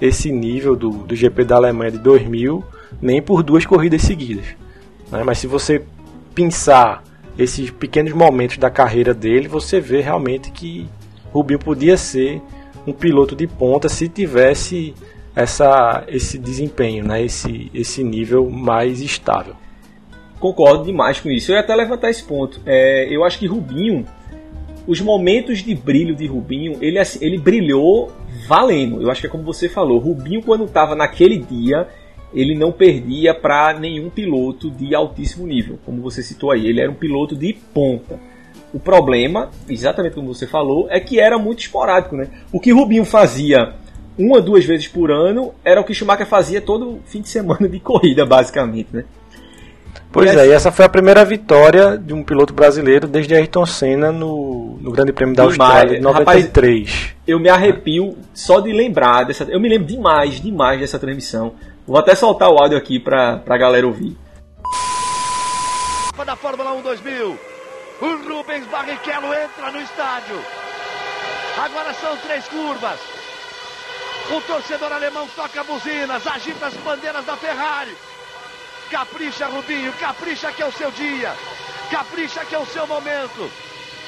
esse nível do, do GP da Alemanha de 2000 nem por duas corridas seguidas. Né? Mas se você pensar esses pequenos momentos da carreira dele, você vê realmente que Rubinho podia ser um piloto de ponta se tivesse essa, esse desempenho, né? esse, esse nível mais estável. Concordo demais com isso. Eu ia até levantar esse ponto. É, eu acho que Rubinho, os momentos de brilho de Rubinho, ele, assim, ele brilhou valendo. Eu acho que é como você falou. Rubinho, quando estava naquele dia, ele não perdia para nenhum piloto de altíssimo nível, como você citou aí. Ele era um piloto de ponta. O problema, exatamente como você falou, é que era muito esporádico, né? O que Rubinho fazia uma, duas vezes por ano era o que Schumacher fazia todo fim de semana de corrida, basicamente, né? Pois e é, e essa foi a primeira vitória de um piloto brasileiro desde Ayrton Senna no, no Grande Prêmio da Austrália, em 93. Rapaz, eu me arrepio só de lembrar dessa. Eu me lembro demais, demais dessa transmissão. Vou até soltar o áudio aqui pra, pra galera ouvir. Da Fórmula 1 2000, o Rubens Barrichello entra no estádio. Agora são três curvas. O torcedor alemão toca buzinas, agita as bandeiras da Ferrari. Capricha, Rubinho, capricha que é o seu dia. Capricha que é o seu momento.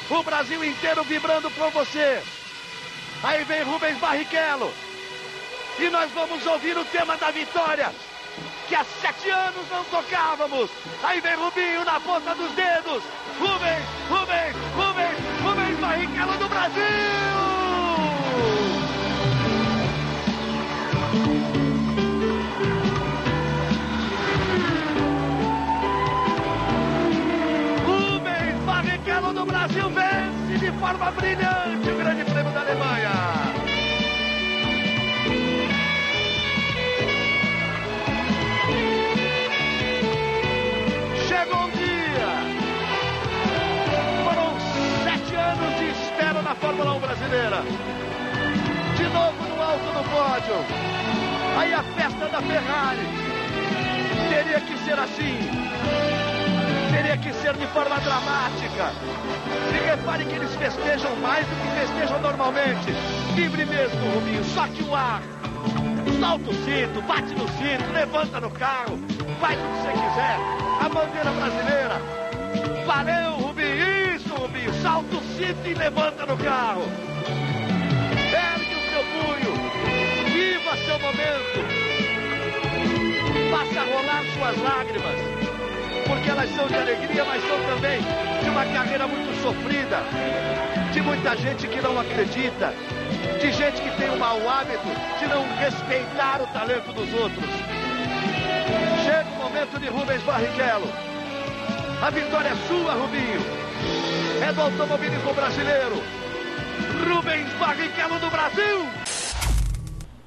O Brasil inteiro vibrando por você. Aí vem Rubens Barrichello. E nós vamos ouvir o tema da vitória. Que há sete anos não tocávamos. Aí vem Rubinho na ponta dos dedos. Rubens, Rubens, forma brilhante o Grande Prêmio da Alemanha. Chegou um dia. Foram sete anos de espera na Fórmula 1 brasileira. De novo no alto do pódio. Aí a festa da Ferrari. Teria que ser assim. Teria que ser de forma dramática. E repare que eles festejam mais do que festejam normalmente. Livre mesmo, Rubinho. Soque o ar. Solta o cinto, bate no cinto, levanta no carro, faz o que você quiser. A bandeira brasileira. Valeu, Rubinho. Isso, Rubinho. Salta o cinto e levanta no carro. Ergue o seu punho. Viva seu momento. Faça rolar suas lágrimas. Porque elas são de alegria, mas são também de uma carreira muito sofrida. De muita gente que não acredita. De gente que tem o mau hábito de não respeitar o talento dos outros. Chega o momento de Rubens Barrichello. A vitória é sua, Rubinho. É do automobilismo brasileiro. Rubens Barrichello do Brasil.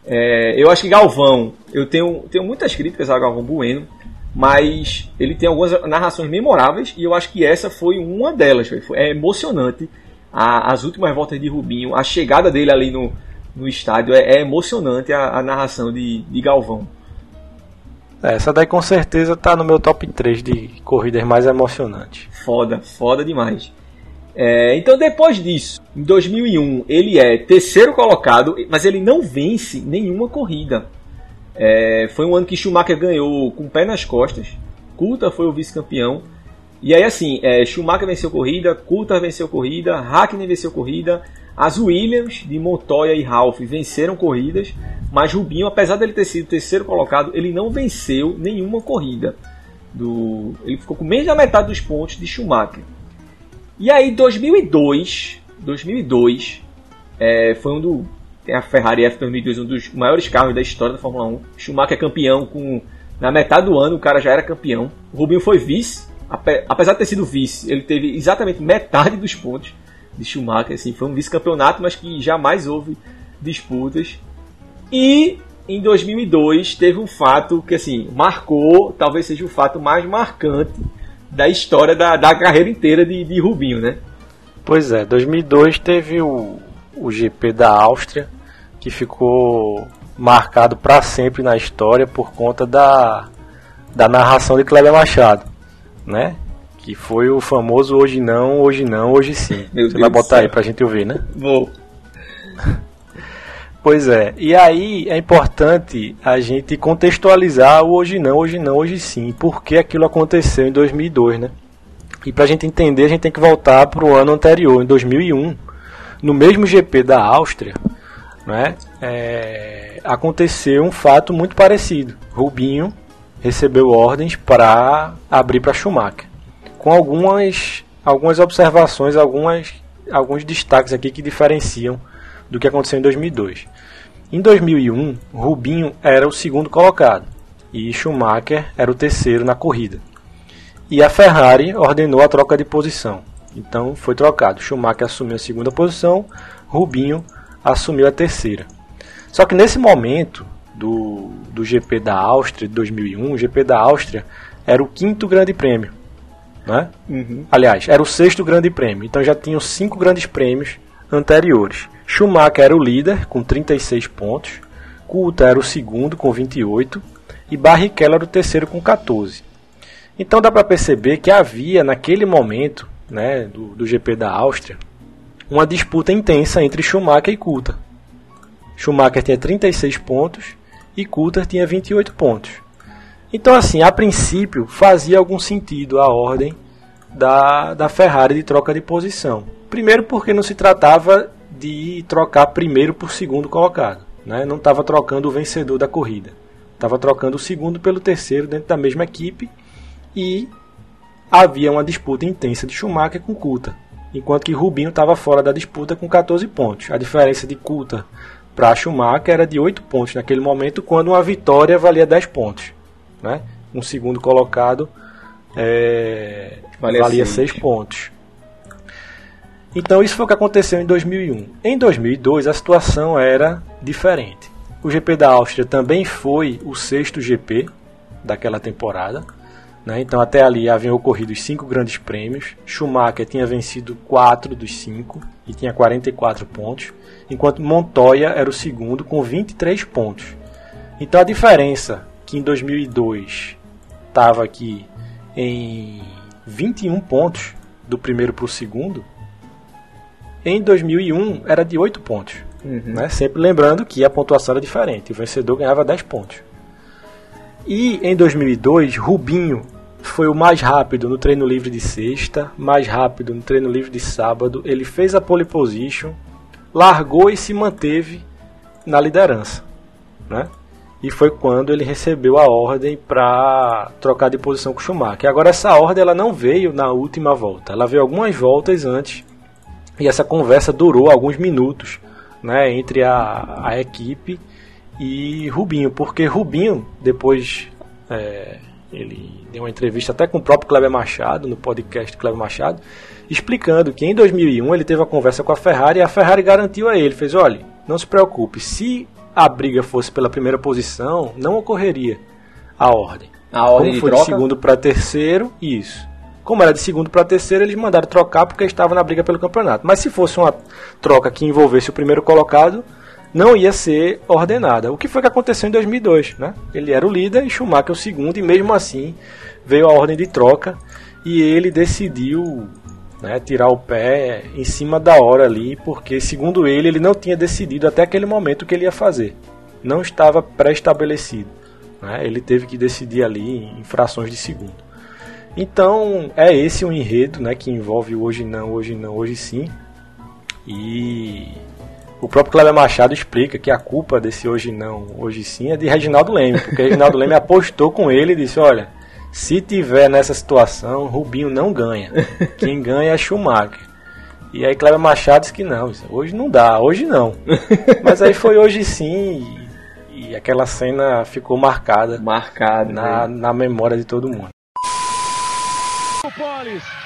É, eu acho que Galvão, eu tenho, tenho muitas críticas a Galvão Bueno, mas ele tem algumas narrações memoráveis e eu acho que essa foi uma delas. Foi, é emocionante a, as últimas voltas de Rubinho, a chegada dele ali no, no estádio, é, é emocionante a, a, narração de, de Galvão. É, essa daí com certeza tá no meu top 3 de corridas mais emocionantes. Foda, foda demais. É, então depois disso, em 2001, ele é terceiro colocado, mas ele não vence nenhuma corrida. É, foi um ano que Schumacher ganhou com o pé nas costas. Coulter foi o vice-campeão. E aí, assim, é, Schumacher venceu corrida, Coulter venceu corrida, Hackney venceu corrida, as Williams de Montoya e Ralph venceram corridas, mas Rubinho, apesar dele ter sido terceiro colocado, ele não venceu nenhuma corrida. Do, ele ficou com menos da metade dos pontos de Schumacher. E aí, 2002, 2002 é, foi um do tem a Ferrari F2002, um dos maiores carros da história da Fórmula 1. Schumacher é campeão com na metade do ano, o cara já era campeão. O Rubinho foi vice apesar de ter sido vice, ele teve exatamente metade dos pontos de Schumacher. Assim, foi um vice-campeonato, mas que jamais houve disputas. E em 2002 teve um fato que assim marcou, talvez seja o fato mais marcante da história da, da carreira inteira de, de Rubinho, né? Pois é, 2002 teve o, o GP da Áustria, que ficou marcado para sempre na história por conta da, da narração de Kleber Machado, né? Que foi o famoso hoje não, hoje não, hoje sim. Meu Você Deus vai botar aí pra gente ouvir, né? Vou. Pois é. E aí é importante a gente contextualizar o hoje não, hoje não, hoje sim. Por que aquilo aconteceu em 2002, né? E para a gente entender, a gente tem que voltar para o ano anterior, em 2001. No mesmo GP da Áustria, né, é, aconteceu um fato muito parecido. Rubinho recebeu ordens para abrir para Schumacher. Com algumas, algumas observações, algumas, alguns destaques aqui que diferenciam do que aconteceu em 2002. Em 2001, Rubinho era o segundo colocado e Schumacher era o terceiro na corrida. E a Ferrari ordenou a troca de posição. Então foi trocado. Schumacher assumiu a segunda posição, Rubinho assumiu a terceira. Só que nesse momento do, do GP da Áustria de 2001, o GP da Áustria era o quinto grande prêmio. Né? Uhum. Aliás, era o sexto grande prêmio. Então já tinham cinco grandes prêmios anteriores. Schumacher era o líder com 36 pontos, Coulter era o segundo com 28 e Barrichello era o terceiro com 14. Então dá para perceber que havia naquele momento, né, do, do GP da Áustria, uma disputa intensa entre Schumacher e Coulter. Schumacher tinha 36 pontos e Coulter tinha 28 pontos. Então, assim, a princípio fazia algum sentido a ordem da, da Ferrari de troca de posição. Primeiro, porque não se tratava de trocar primeiro por segundo colocado. Né? Não estava trocando o vencedor da corrida. Estava trocando o segundo pelo terceiro dentro da mesma equipe e havia uma disputa intensa de Schumacher com Coulter, enquanto que Rubinho estava fora da disputa com 14 pontos. A diferença de Coulter para Schumacher era de 8 pontos naquele momento, quando uma vitória valia 10 pontos. Né? Um segundo colocado é, valia, valia 6 pontos. Então isso foi o que aconteceu em 2001. Em 2002 a situação era diferente. O GP da Áustria também foi o sexto GP daquela temporada. Né? Então até ali haviam ocorrido os cinco grandes prêmios. Schumacher tinha vencido quatro dos cinco e tinha 44 pontos, enquanto Montoya era o segundo com 23 pontos. Então a diferença que em 2002 estava aqui em 21 pontos do primeiro para o segundo, em 2001 era de 8 pontos. Uhum. Né? Sempre lembrando que a pontuação era diferente, o vencedor ganhava 10 pontos. E em 2002, Rubinho foi o mais rápido no treino livre de sexta, mais rápido no treino livre de sábado. Ele fez a pole position, largou e se manteve na liderança. Né? E foi quando ele recebeu a ordem para trocar de posição com Schumacher. Agora essa ordem ela não veio na última volta, ela veio algumas voltas antes. E essa conversa durou alguns minutos né, entre a, a equipe e Rubinho, porque Rubinho, depois é, ele deu uma entrevista até com o próprio Kleber Machado, no podcast Kleber Machado, explicando que em 2001 ele teve uma conversa com a Ferrari e a Ferrari garantiu a ele, fez, olha, não se preocupe, se a briga fosse pela primeira posição, não ocorreria a ordem. A ordem Como foi de, de segundo para terceiro, isso. Como era de segundo para terceiro, eles mandaram trocar porque estava na briga pelo campeonato. Mas se fosse uma troca que envolvesse o primeiro colocado, não ia ser ordenada. O que foi que aconteceu em 2002, né? Ele era o líder e Schumacher o segundo e mesmo assim veio a ordem de troca e ele decidiu né, tirar o pé em cima da hora ali, porque segundo ele ele não tinha decidido até aquele momento o que ele ia fazer. Não estava pré-estabelecido. Né? Ele teve que decidir ali em frações de segundo. Então é esse o enredo né, que envolve hoje não, hoje não, hoje sim. E o próprio Cleber Machado explica que a culpa desse hoje não, hoje sim é de Reginaldo Leme, porque Reginaldo Leme apostou com ele e disse: Olha, se tiver nessa situação, Rubinho não ganha. Quem ganha é Schumacher. E aí Cleber Machado disse que não, hoje não dá, hoje não. Mas aí foi hoje sim e, e aquela cena ficou marcada, marcada na, na memória de todo mundo. Polis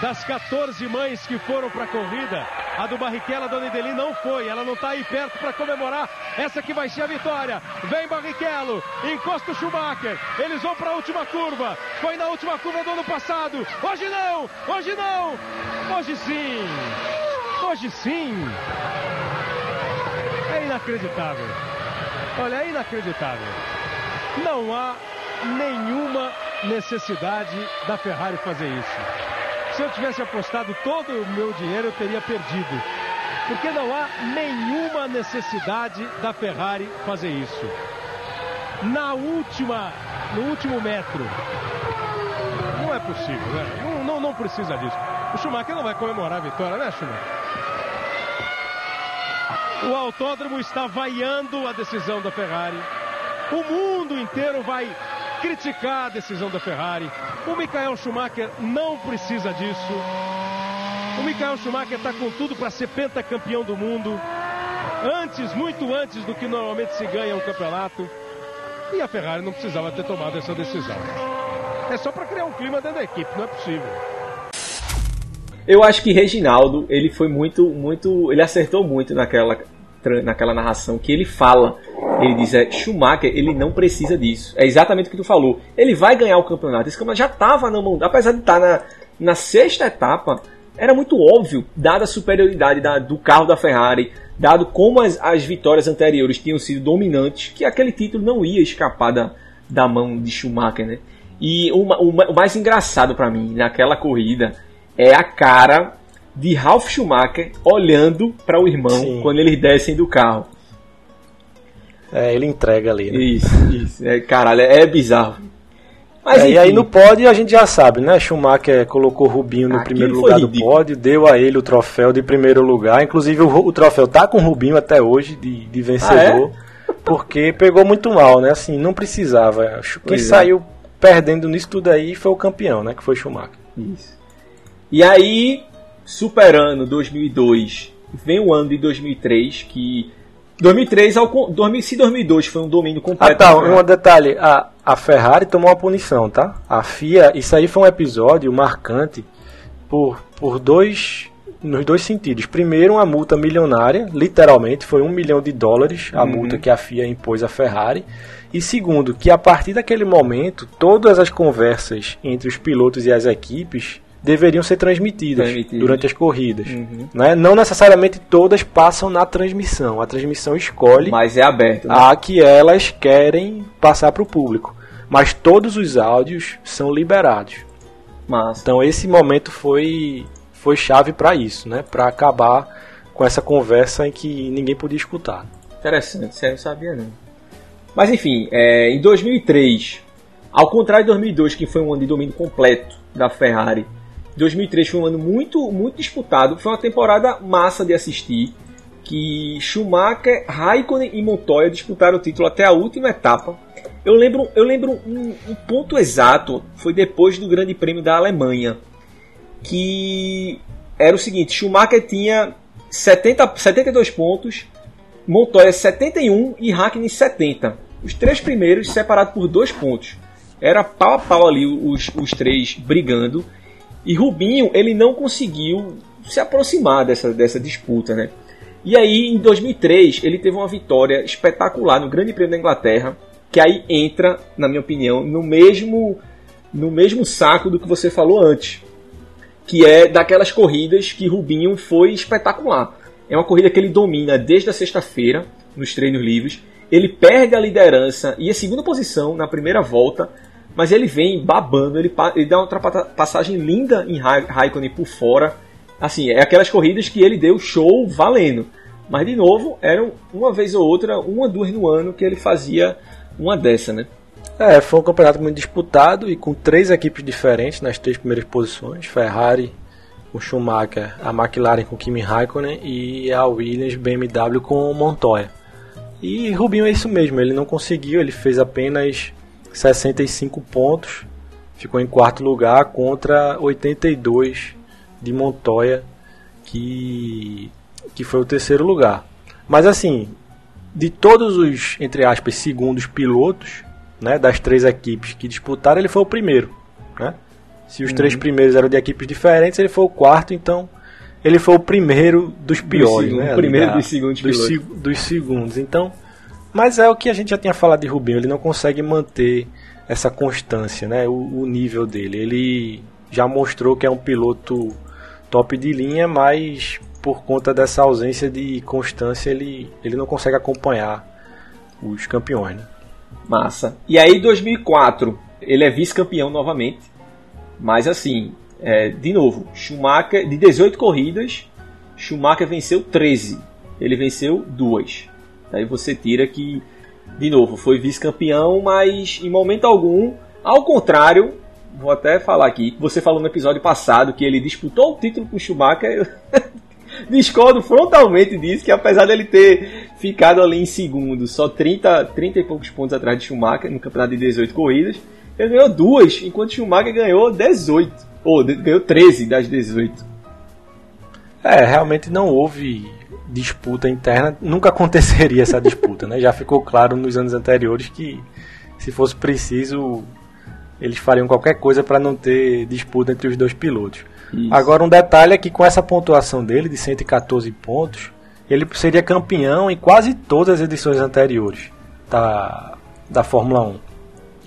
das 14 mães que foram para a corrida. A do Barrichello, a Dona Ideli não foi. Ela não está aí perto para comemorar. Essa que vai ser a vitória. Vem Barrichello, encosta o Schumacher. Eles vão para a última curva. Foi na última curva do ano passado. Hoje não, hoje não. Hoje sim. Hoje sim. inacreditável. Olha, é inacreditável. Não há nenhuma necessidade da Ferrari fazer isso. Se eu tivesse apostado todo o meu dinheiro, eu teria perdido. Porque não há nenhuma necessidade da Ferrari fazer isso. Na última, no último metro. Não é possível, né? Não, não, não precisa disso. O Schumacher não vai comemorar a vitória, né, Schumacher? O autódromo está vaiando a decisão da Ferrari. O mundo inteiro vai criticar a decisão da Ferrari. O Michael Schumacher não precisa disso. O Michael Schumacher está com tudo para ser pentacampeão do mundo. Antes, muito antes do que normalmente se ganha um campeonato. E a Ferrari não precisava ter tomado essa decisão. É só para criar um clima dentro da equipe, não é possível. Eu acho que Reginaldo, ele foi muito, muito, ele acertou muito naquela, naquela narração que ele fala. Ele diz, é, Schumacher, ele não precisa disso. É exatamente o que tu falou. Ele vai ganhar o campeonato. Esse campeonato já estava na mão, apesar de estar tá na, na sexta etapa, era muito óbvio, dada a superioridade da, do carro da Ferrari, dado como as, as vitórias anteriores tinham sido dominantes, que aquele título não ia escapar da, da mão de Schumacher, né? E o, o, mais engraçado para mim naquela corrida é a cara de Ralf Schumacher olhando para o irmão Sim. quando eles descem do carro. É, ele entrega ali, né? Isso, isso. É, caralho, é bizarro. Mas, é, e aí no pódio a gente já sabe, né? Schumacher colocou Rubinho no primeiro lugar do pódio, deu a ele o troféu de primeiro lugar. Inclusive o, o troféu tá com o Rubinho até hoje, de, de vencedor. Ah, é? Porque pegou muito mal, né? Assim, não precisava. Quem pois é. saiu é. perdendo nisso tudo aí foi o campeão, né? Que foi Schumacher. Isso. E aí, superando 2002, vem o ano de 2003, que 2003, ao, se 2002 foi um domínio completo. Ah, tá, um detalhe, a, a Ferrari tomou uma punição, tá? A FIA, isso aí foi um episódio marcante por, por dois, nos dois sentidos. Primeiro, uma multa milionária, literalmente, foi um milhão de dólares a uhum. multa que a FIA impôs à Ferrari. E segundo, que a partir daquele momento, todas as conversas entre os pilotos e as equipes deveriam ser transmitidas durante as corridas. Uhum. Né? Não necessariamente todas passam na transmissão. A transmissão escolhe Mas é aberto, né? a que elas querem passar para o público. Mas todos os áudios são liberados. Massa. Então esse momento foi, foi chave para isso, né? para acabar com essa conversa em que ninguém podia escutar. Interessante, você não sabia não. Mas enfim, é, em 2003, ao contrário de 2002, que foi um ano de domínio completo da Ferrari, 2003 foi um ano muito, muito disputado. Foi uma temporada massa de assistir. Que Schumacher, Raikkonen e Montoya disputaram o título até a última etapa. Eu lembro, eu lembro um, um ponto exato. Foi depois do Grande Prêmio da Alemanha. Que era o seguinte: Schumacher tinha 70, 72 pontos, Montoya 71 e Hakkinen 70. Os três primeiros separados por dois pontos. Era pau a pau ali os, os três brigando. E Rubinho, ele não conseguiu se aproximar dessa, dessa disputa, né? E aí, em 2003, ele teve uma vitória espetacular no Grande Prêmio da Inglaterra, que aí entra, na minha opinião, no mesmo no mesmo saco do que você falou antes, que é daquelas corridas que Rubinho foi espetacular. É uma corrida que ele domina desde a sexta-feira nos treinos livres. Ele perde a liderança e a segunda posição na primeira volta mas ele vem babando, ele, ele dá uma ultrapassagem linda em Raikkonen por fora. Assim, é aquelas corridas que ele deu show valendo. Mas de novo, eram uma vez ou outra, uma, duas no ano que ele fazia uma dessa, né? É, foi um campeonato muito disputado e com três equipes diferentes nas três primeiras posições: Ferrari com Schumacher, a McLaren com Kimi Raikkonen e a Williams BMW com Montoya. E Rubinho é isso mesmo, ele não conseguiu, ele fez apenas 65 pontos, ficou em quarto lugar contra 82 de Montoya, que, que foi o terceiro lugar. Mas assim, de todos os, entre aspas, segundos pilotos, né, das três equipes que disputaram, ele foi o primeiro. Né? Se os uhum. três primeiros eram de equipes diferentes, ele foi o quarto, então ele foi o primeiro dos piores. Do né, o primeiro dos segundos dos, dos segundos. Então, mas é o que a gente já tinha falado de Rubinho, ele não consegue manter essa constância, né? O, o nível dele. Ele já mostrou que é um piloto top de linha, mas por conta dessa ausência de constância, ele, ele não consegue acompanhar os campeões. Né? Massa. E aí, 2004, ele é vice-campeão novamente. Mas assim, é, de novo, Schumacher, de 18 corridas, Schumacher venceu 13. Ele venceu duas. Aí você tira que, de novo, foi vice-campeão, mas em momento algum, ao contrário, vou até falar aqui, você falou no episódio passado que ele disputou o título com Schumacher. discordo frontalmente disso, que apesar dele ter ficado ali em segundo, só 30, 30 e poucos pontos atrás de Schumacher, no campeonato de 18 corridas, ele ganhou duas, enquanto Schumacher ganhou 18, ou ganhou 13 das 18. É, realmente não houve disputa interna, nunca aconteceria essa disputa, né? Já ficou claro nos anos anteriores que se fosse preciso eles fariam qualquer coisa para não ter disputa entre os dois pilotos. Isso. Agora, um detalhe é que com essa pontuação dele, de 114 pontos, ele seria campeão em quase todas as edições anteriores da, da Fórmula 1.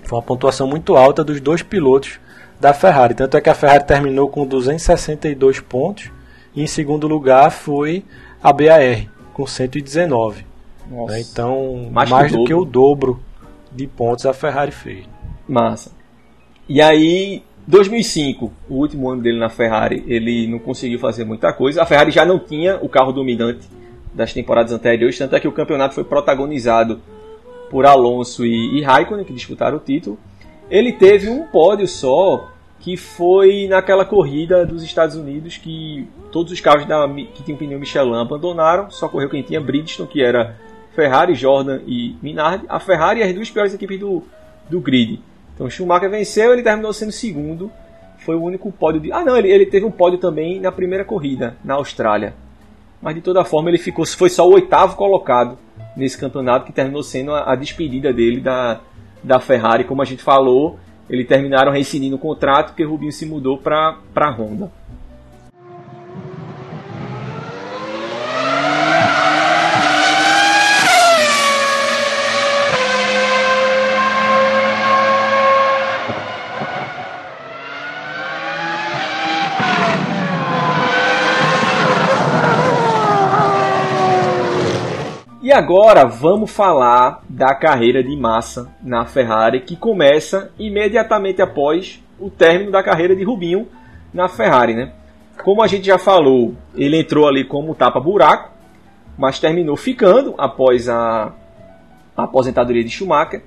Foi uma pontuação muito alta dos dois pilotos da Ferrari. Tanto é que a Ferrari terminou com 262 pontos e em segundo lugar foi a BAR com 119. Né? Então, mais, mais do que o dobro de pontos a Ferrari fez. Massa. E aí, 2005, o último ano dele na Ferrari, ele não conseguiu fazer muita coisa. A Ferrari já não tinha o carro dominante das temporadas anteriores, tanto é que o campeonato foi protagonizado por Alonso e, e Raikkonen, que disputaram o título. Ele teve um pódio só, que foi naquela corrida dos Estados Unidos, que todos os carros da, que tinham pneu Michelin abandonaram, só correu quem tinha Bridgestone, que era Ferrari, Jordan e Minardi. A Ferrari e as duas piores equipes do, do grid. Então Schumacher venceu, ele terminou sendo segundo. Foi o único pódio de. Ah, não, ele, ele teve um pódio também na primeira corrida, na Austrália. Mas de toda forma, ele ficou, foi só o oitavo colocado nesse campeonato, que terminou sendo a, a despedida dele da, da Ferrari. Como a gente falou, eles terminaram rescindindo o contrato porque Rubinho se mudou para a Honda. E agora vamos falar da carreira de Massa na Ferrari, que começa imediatamente após o término da carreira de Rubinho na Ferrari, né? Como a gente já falou, ele entrou ali como tapa-buraco, mas terminou ficando após a, a aposentadoria de Schumacher.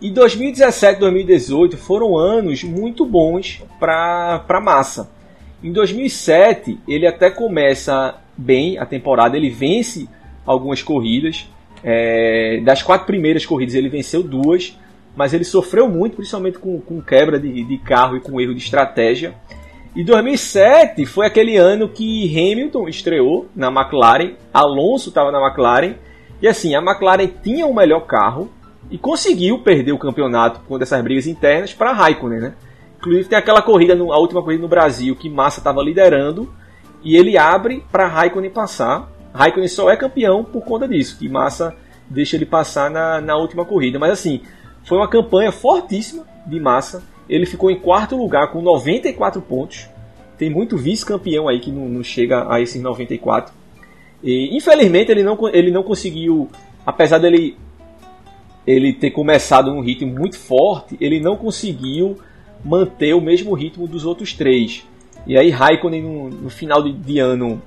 E 2017 e 2018 foram anos muito bons para Massa. Em 2007, ele até começa bem a temporada, ele vence algumas corridas. É, das quatro primeiras corridas ele venceu duas, mas ele sofreu muito, principalmente com, com quebra de, de carro e com erro de estratégia. E 2007 foi aquele ano que Hamilton estreou na McLaren, Alonso estava na McLaren, e assim, a McLaren tinha o melhor carro e conseguiu perder o campeonato com dessas brigas internas para Raikkonen, né? Inclusive tem aquela corrida, a última corrida no Brasil, que Massa estava liderando e ele abre para Raikkonen passar. Raikkonen só é campeão por conta disso, que Massa deixa ele passar na, na última corrida. Mas assim, foi uma campanha fortíssima de Massa. Ele ficou em quarto lugar com 94 pontos. Tem muito vice-campeão aí que não, não, chega a esses 94. E, infelizmente ele não, ele não conseguiu, apesar dele ele ter começado num ritmo muito forte, ele não conseguiu manter o mesmo ritmo dos outros três. E aí Raikkonen no, no final de, de ano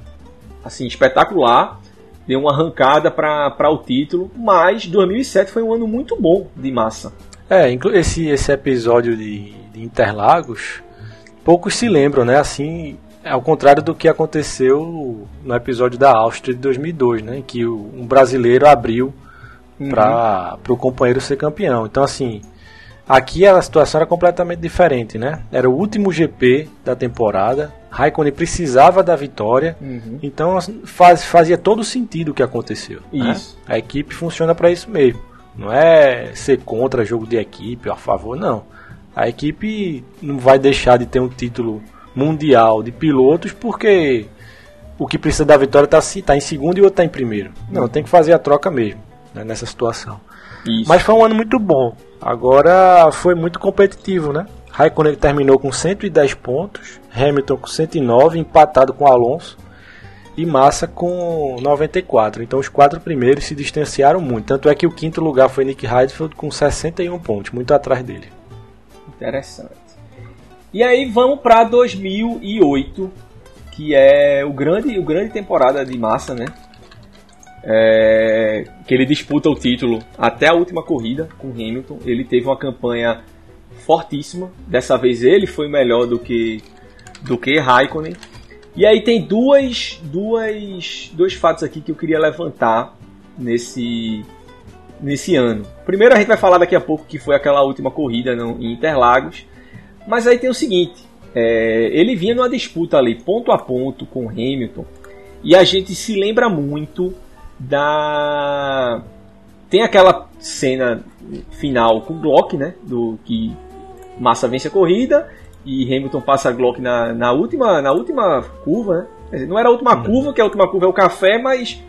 assim, espetacular, deu uma arrancada para o título, mas 2007 foi um ano muito bom de massa. É, esse, esse episódio de, de Interlagos, poucos se lembram, né? Assim, ao contrário do que aconteceu no episódio da Áustria de 2002, né? Em que o, um brasileiro abriu uhum. para o companheiro ser campeão. Então, assim, Aqui a situação era completamente diferente, né? Era o último GP da temporada. Raikkonen precisava da vitória, uhum. então faz, fazia todo sentido o que aconteceu. Né? Isso. Né? A equipe funciona para isso mesmo. Não é ser contra jogo de equipe a favor, não. A equipe não vai deixar de ter um título mundial de pilotos porque o que precisa da vitória está tá em segundo e o outro está em primeiro. Não, tem que fazer a troca mesmo né, nessa situação. Isso. Mas foi um ano muito bom. Agora foi muito competitivo, né? Raikkonen terminou com 110 pontos, Hamilton com 109, empatado com Alonso. e Massa com 94. Então os quatro primeiros se distanciaram muito. Tanto é que o quinto lugar foi Nick Heidfeld com 61 pontos, muito atrás dele. Interessante. E aí vamos para 2008, que é o grande, o grande temporada de Massa, né? É, que ele disputa o título até a última corrida com Hamilton. Ele teve uma campanha fortíssima. Dessa vez ele foi melhor do que do que Raikkonen. E aí tem duas, duas, dois fatos aqui que eu queria levantar nesse, nesse ano. Primeiro a gente vai falar daqui a pouco que foi aquela última corrida no, em Interlagos. Mas aí tem o seguinte, é, ele vinha numa disputa ali ponto a ponto com Hamilton e a gente se lembra muito da tem aquela cena final com Glock, né, do que Massa vence a corrida e Hamilton passa a Glock na, na, última, na última curva, né? Dizer, não era a última uhum. curva, que a última curva é o café, mas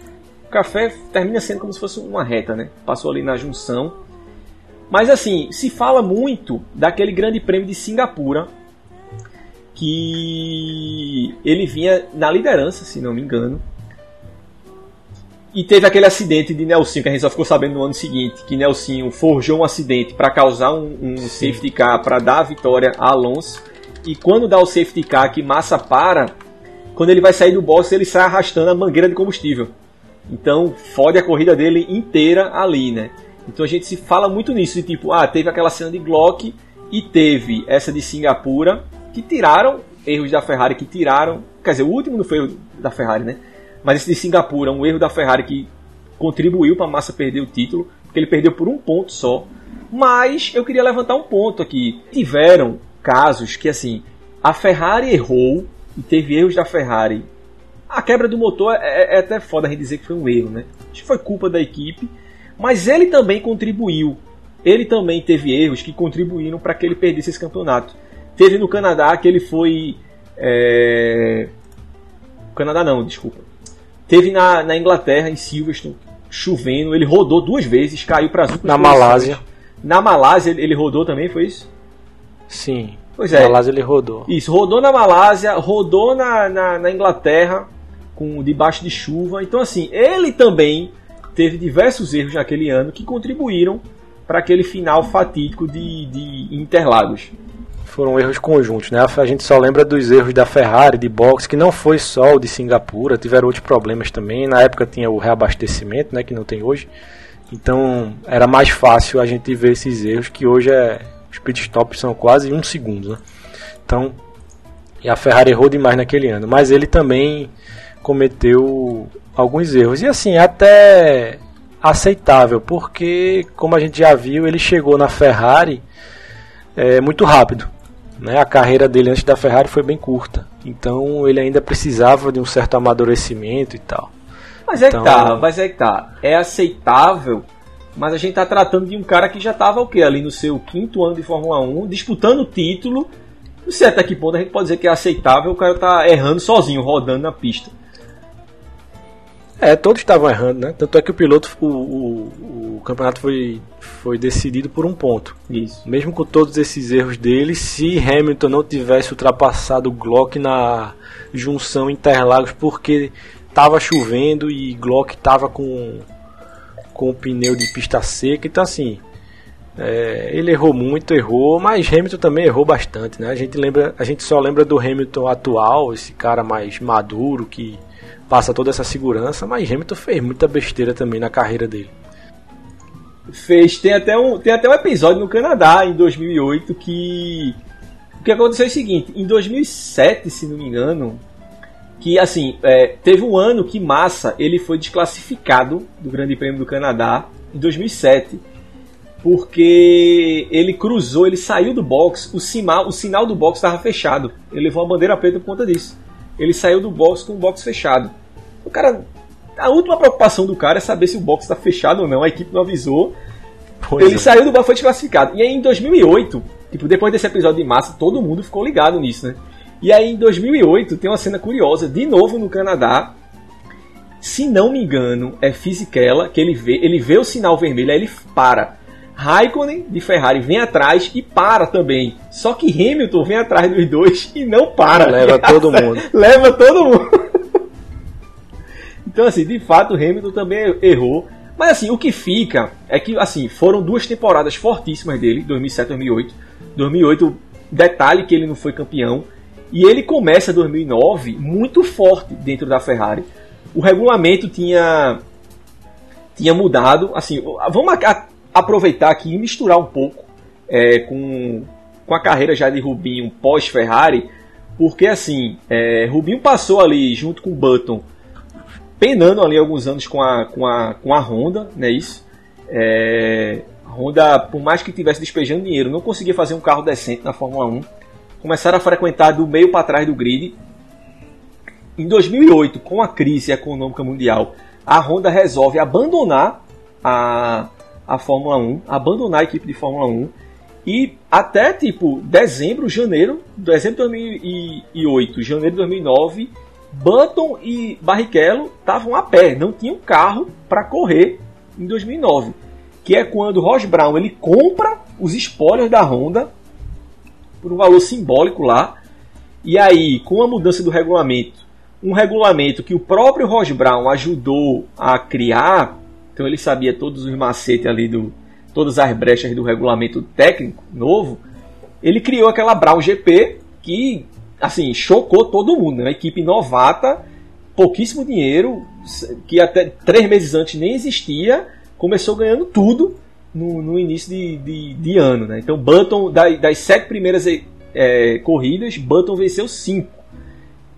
o café termina sendo como se fosse uma reta, né? Passou ali na junção. Mas assim, se fala muito daquele grande prêmio de Singapura, que ele vinha na liderança, se não me engano. E teve aquele acidente de Nelson que a gente só ficou sabendo no ano seguinte, que Nelson forjou um acidente para causar um, um safety car para dar a vitória a Alonso. E quando dá o safety car que Massa para, quando ele vai sair do box, ele sai arrastando a mangueira de combustível. Então, fode a corrida dele inteira ali, né? Então a gente se fala muito nisso, de tipo, ah, teve aquela cena de Glock e teve essa de Singapura, que tiraram erros da Ferrari, que tiraram. Quer dizer, o último não foi da Ferrari, né? Mas esse de Singapura, um erro da Ferrari que contribuiu para a Massa perder o título, porque ele perdeu por um ponto só. Mas eu queria levantar um ponto aqui. Tiveram casos que assim, a Ferrari errou e teve erros da Ferrari. A quebra do motor é, é até foda a gente dizer que foi um erro, né? Acho que foi culpa da equipe, mas ele também contribuiu. Ele também teve erros que contribuíram para que ele perdesse esse campeonato. Teve no Canadá que ele foi. É... Canadá não, desculpa. Teve na, na Inglaterra, em Silverstone, chovendo. Ele rodou duas vezes, caiu para as Na Malásia. Na Malásia ele rodou também, foi isso? Sim. Pois é. Na Malásia ele rodou. Isso, rodou na Malásia, rodou na, na, na Inglaterra, com debaixo de chuva. Então, assim, ele também teve diversos erros naquele ano que contribuíram para aquele final fatídico de, de Interlagos foram erros conjuntos, né? A gente só lembra dos erros da Ferrari, de box, que não foi só o de Singapura, tiveram outros problemas também. Na época tinha o reabastecimento, né, que não tem hoje. Então era mais fácil a gente ver esses erros, que hoje é, os pit stops são quase um segundo, né? Então, e a Ferrari errou demais naquele ano, mas ele também cometeu alguns erros. E assim, até aceitável, porque como a gente já viu, ele chegou na Ferrari é, muito rápido. Né? A carreira dele antes da Ferrari foi bem curta. Então ele ainda precisava de um certo amadurecimento e tal. Mas é então, que tá, mas é que tá. É aceitável, mas a gente tá tratando de um cara que já tava o quê? Ali no seu quinto ano de Fórmula 1, disputando o título. Não sei até que ponto a gente pode dizer que é aceitável o cara tá errando sozinho, rodando na pista. É, todos estavam errando, né? Tanto é que o piloto, o, o, o, campeonato foi, foi decidido por um ponto. Isso. Mesmo com todos esses erros dele, se Hamilton não tivesse ultrapassado o Glock na junção Interlagos porque estava chovendo e Glock estava com, com o pneu de pista seca, então assim, é, ele errou muito, errou, mas Hamilton também errou bastante, né? A gente lembra, a gente só lembra do Hamilton atual, esse cara mais maduro que passa toda essa segurança, mas Hamilton fez muita besteira também na carreira dele. Fez, tem até um, tem até um episódio no Canadá em 2008 que o que aconteceu é o seguinte, em 2007, se não me engano, que assim, é, teve um ano que Massa, ele foi desclassificado do Grande Prêmio do Canadá em 2007 porque ele cruzou, ele saiu do box, o sinal, o sinal do box estava fechado. Ele levou a bandeira preta por conta disso ele saiu do box com o box fechado. O cara. A última preocupação do cara é saber se o box está fechado ou não, a equipe não avisou. Pois ele é. saiu do box foi desclassificado. E aí em 2008, tipo, depois desse episódio de massa, todo mundo ficou ligado nisso, né? E aí em 2008 tem uma cena curiosa, de novo no Canadá. Se não me engano, é Fisichella que ele vê, ele vê o sinal vermelho, aí ele para. Raikkonen de Ferrari vem atrás e para também. Só que Hamilton vem atrás dos dois e não para. Leva todo mundo. Leva todo mundo. Então, assim, de fato, o Hamilton também errou. Mas, assim, o que fica é que, assim, foram duas temporadas fortíssimas dele, 2007 2008. 2008, detalhe que ele não foi campeão. E ele começa 2009 muito forte dentro da Ferrari. O regulamento tinha tinha mudado. Assim, vamos a, aproveitar aqui e misturar um pouco é, com, com a carreira já de Rubinho pós-Ferrari, porque assim, é, Rubinho passou ali junto com Button, penando ali alguns anos com a, com a, com a Honda, né isso? É, a Honda, por mais que tivesse despejando dinheiro, não conseguia fazer um carro decente na Fórmula 1. Começaram a frequentar do meio para trás do grid. Em 2008, com a crise econômica mundial, a Honda resolve abandonar a, a Fórmula 1, abandonar a equipe de Fórmula 1 e até tipo dezembro, janeiro, dezembro de 2008, janeiro de 2009, Button e Barrichello estavam a pé, não tinham carro para correr em 2009, que é quando Ross Brown ele compra os spoilers da Honda por um valor simbólico lá. E aí, com a mudança do regulamento, um regulamento que o próprio Ross Brown ajudou a criar, então ele sabia todos os macetes ali do todas as brechas do regulamento técnico novo, ele criou aquela Brown GP que assim chocou todo mundo, né? uma equipe novata, pouquíssimo dinheiro, que até três meses antes nem existia, começou ganhando tudo no, no início de, de, de, ano, né? Então Button das, das sete primeiras é, corridas, Button venceu cinco.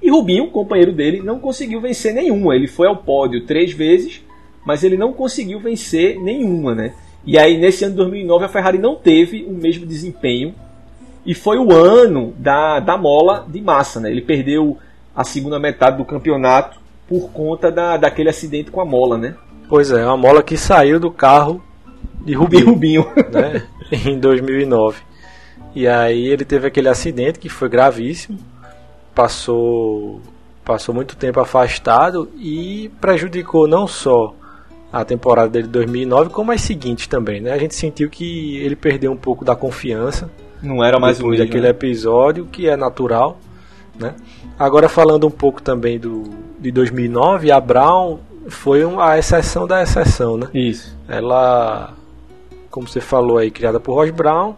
E Rubinho, companheiro dele, não conseguiu vencer nenhuma. Ele foi ao pódio três vezes, mas ele não conseguiu vencer nenhuma, né? E aí nesse ano de 2009 a Ferrari não teve o mesmo desempenho e foi o ano da, da mola de massa, né? Ele perdeu a segunda metade do campeonato por conta da, daquele acidente com a mola, né? Pois é, uma mola que saiu do carro de Rubinho, de Rubinho. Né? em 2009. E aí ele teve aquele acidente que foi gravíssimo, passou passou muito tempo afastado e prejudicou não só a temporada dele de 2009, como as seguintes também, né? A gente sentiu que ele perdeu um pouco da confiança. Não era mais o mesmo. daquele episódio, que é natural, né? Agora falando um pouco também do de 2009, a Brown foi a exceção da exceção, né? Isso. Ela, como você falou aí, criada por Ross Brown,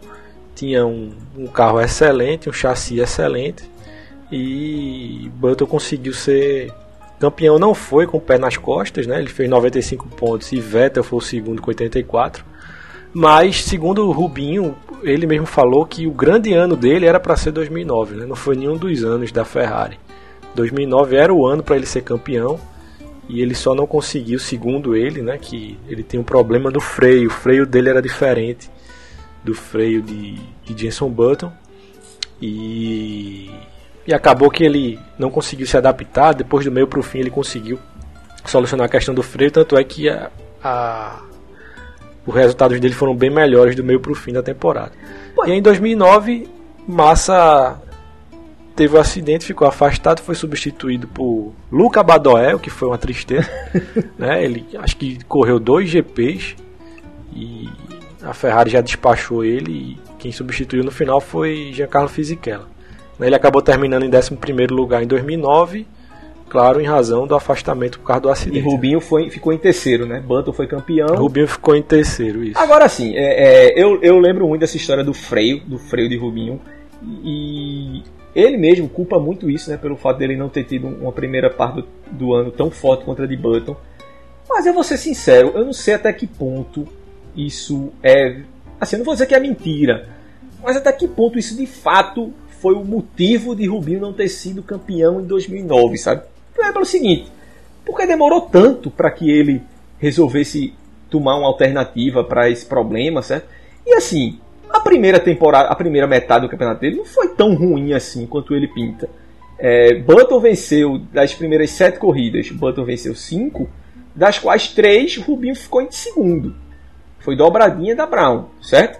tinha um, um carro excelente, um chassi excelente e Button conseguiu ser Campeão não foi com o pé nas costas, né? Ele fez 95 pontos e Vettel foi o segundo com 84. Mas, segundo o Rubinho, ele mesmo falou que o grande ano dele era para ser 2009, né? Não foi nenhum dos anos da Ferrari. 2009 era o ano para ele ser campeão e ele só não conseguiu, segundo ele, né? Que ele tem um problema no freio. O freio dele era diferente do freio de, de Jenson Button. E e acabou que ele não conseguiu se adaptar. Depois do meio para o fim, ele conseguiu solucionar a questão do freio. Tanto é que a, a, os resultados dele foram bem melhores do meio para o fim da temporada. E em 2009, Massa teve um acidente, ficou afastado, foi substituído por Luca Badoel, que foi uma tristeza. né? Ele acho que correu dois GPs e a Ferrari já despachou ele. E quem substituiu no final foi Giancarlo Fisichella. Ele acabou terminando em 11 lugar em 2009, claro, em razão do afastamento por causa do acidente. E Rubinho foi, ficou em terceiro, né? Button foi campeão. Rubinho ficou em terceiro, isso. Agora sim, é, é, eu, eu lembro muito dessa história do freio, do freio de Rubinho. E ele mesmo culpa muito isso, né? Pelo fato dele não ter tido uma primeira parte do, do ano tão forte contra a de Button. Mas eu vou ser sincero, eu não sei até que ponto isso é. Assim, eu não vou dizer que é mentira, mas até que ponto isso de fato foi o motivo de Rubinho não ter sido campeão em 2009, sabe? É pelo seguinte, porque demorou tanto para que ele resolvesse tomar uma alternativa para esse problema, certo? E assim, a primeira temporada, a primeira metade do campeonato dele não foi tão ruim assim quanto ele pinta. É, Button venceu das primeiras sete corridas, Button venceu cinco, das quais três Rubinho ficou em segundo. Foi dobradinha da Brown, certo?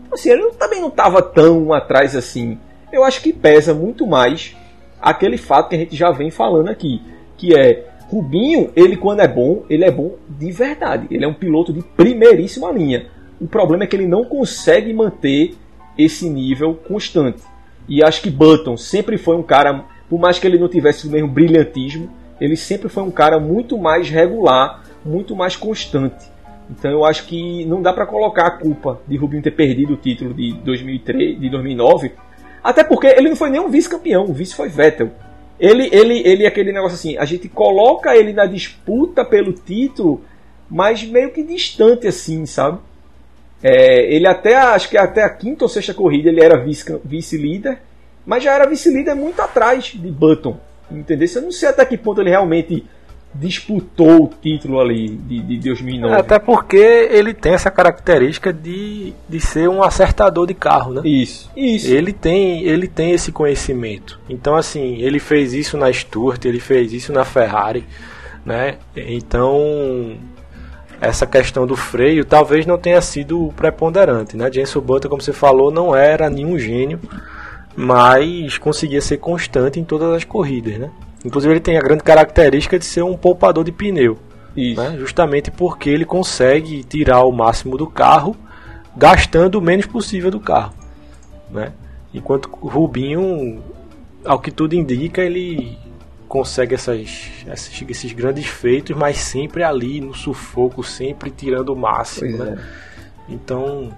Então, assim, ele também não estava tão atrás assim eu acho que pesa muito mais aquele fato que a gente já vem falando aqui, que é Rubinho, ele quando é bom, ele é bom de verdade. Ele é um piloto de primeiríssima linha. O problema é que ele não consegue manter esse nível constante. E acho que Button sempre foi um cara, por mais que ele não tivesse o mesmo brilhantismo, ele sempre foi um cara muito mais regular, muito mais constante. Então eu acho que não dá para colocar a culpa de Rubinho ter perdido o título de 2003, de 2009, até porque ele não foi nem um vice-campeão, o vice foi Vettel. Ele, ele, ele é aquele negócio assim, a gente coloca ele na disputa pelo título, mas meio que distante assim, sabe? É, ele até, acho que até a quinta ou sexta corrida ele era vice-líder, mas já era vice-líder muito atrás de Button, entendeu? Eu não sei até que ponto ele realmente disputou o título ali de, de 2009. Até porque ele tem essa característica de, de ser um acertador de carro, né? Isso, isso. Ele tem, ele tem esse conhecimento. Então, assim, ele fez isso na Stuart, ele fez isso na Ferrari, né? Então, essa questão do freio talvez não tenha sido preponderante, né? Jenson Button, como você falou, não era nenhum gênio, mas conseguia ser constante em todas as corridas, né? Inclusive ele tem a grande característica de ser um poupador de pneu. Né? Justamente porque ele consegue tirar o máximo do carro, gastando o menos possível do carro. Né? Enquanto o Rubinho, ao que tudo indica, ele consegue essas, esses, esses grandes feitos, mas sempre ali no sufoco, sempre tirando o máximo. Né? É. Então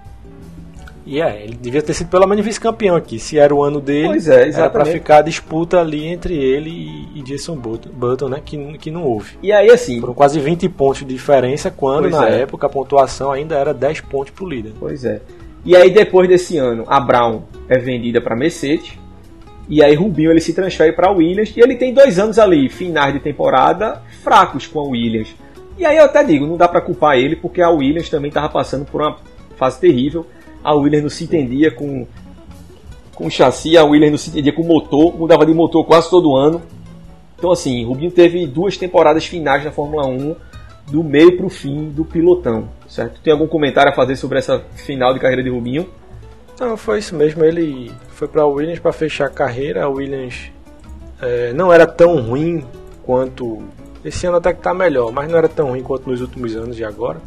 e é, ele devia ter sido pelo menos vice-campeão aqui. Se era o ano dele, pois é, era pra ficar a disputa ali entre ele e, e Jason Button, né? Que, que não houve. E aí, assim. Foram quase 20 pontos de diferença, quando na é. época a pontuação ainda era 10 pontos pro líder. Pois é. E aí, depois desse ano, a Brown é vendida para Mercedes. E aí, Rubinho ele se transfere para Williams. E ele tem dois anos ali, finais de temporada, fracos com a Williams. E aí eu até digo, não dá para culpar ele, porque a Williams também estava passando por uma fase terrível a Williams não se entendia com, com chassi, a Williams não se entendia com motor, mudava de motor quase todo ano. Então, assim, Rubinho teve duas temporadas finais na Fórmula 1, do meio para o fim do pilotão, certo? Tem algum comentário a fazer sobre essa final de carreira de Rubinho? Não, foi isso mesmo. Ele foi para a Williams para fechar a carreira. A Williams é, não era tão ruim quanto. Esse ano até que está melhor, mas não era tão ruim quanto nos últimos anos de agora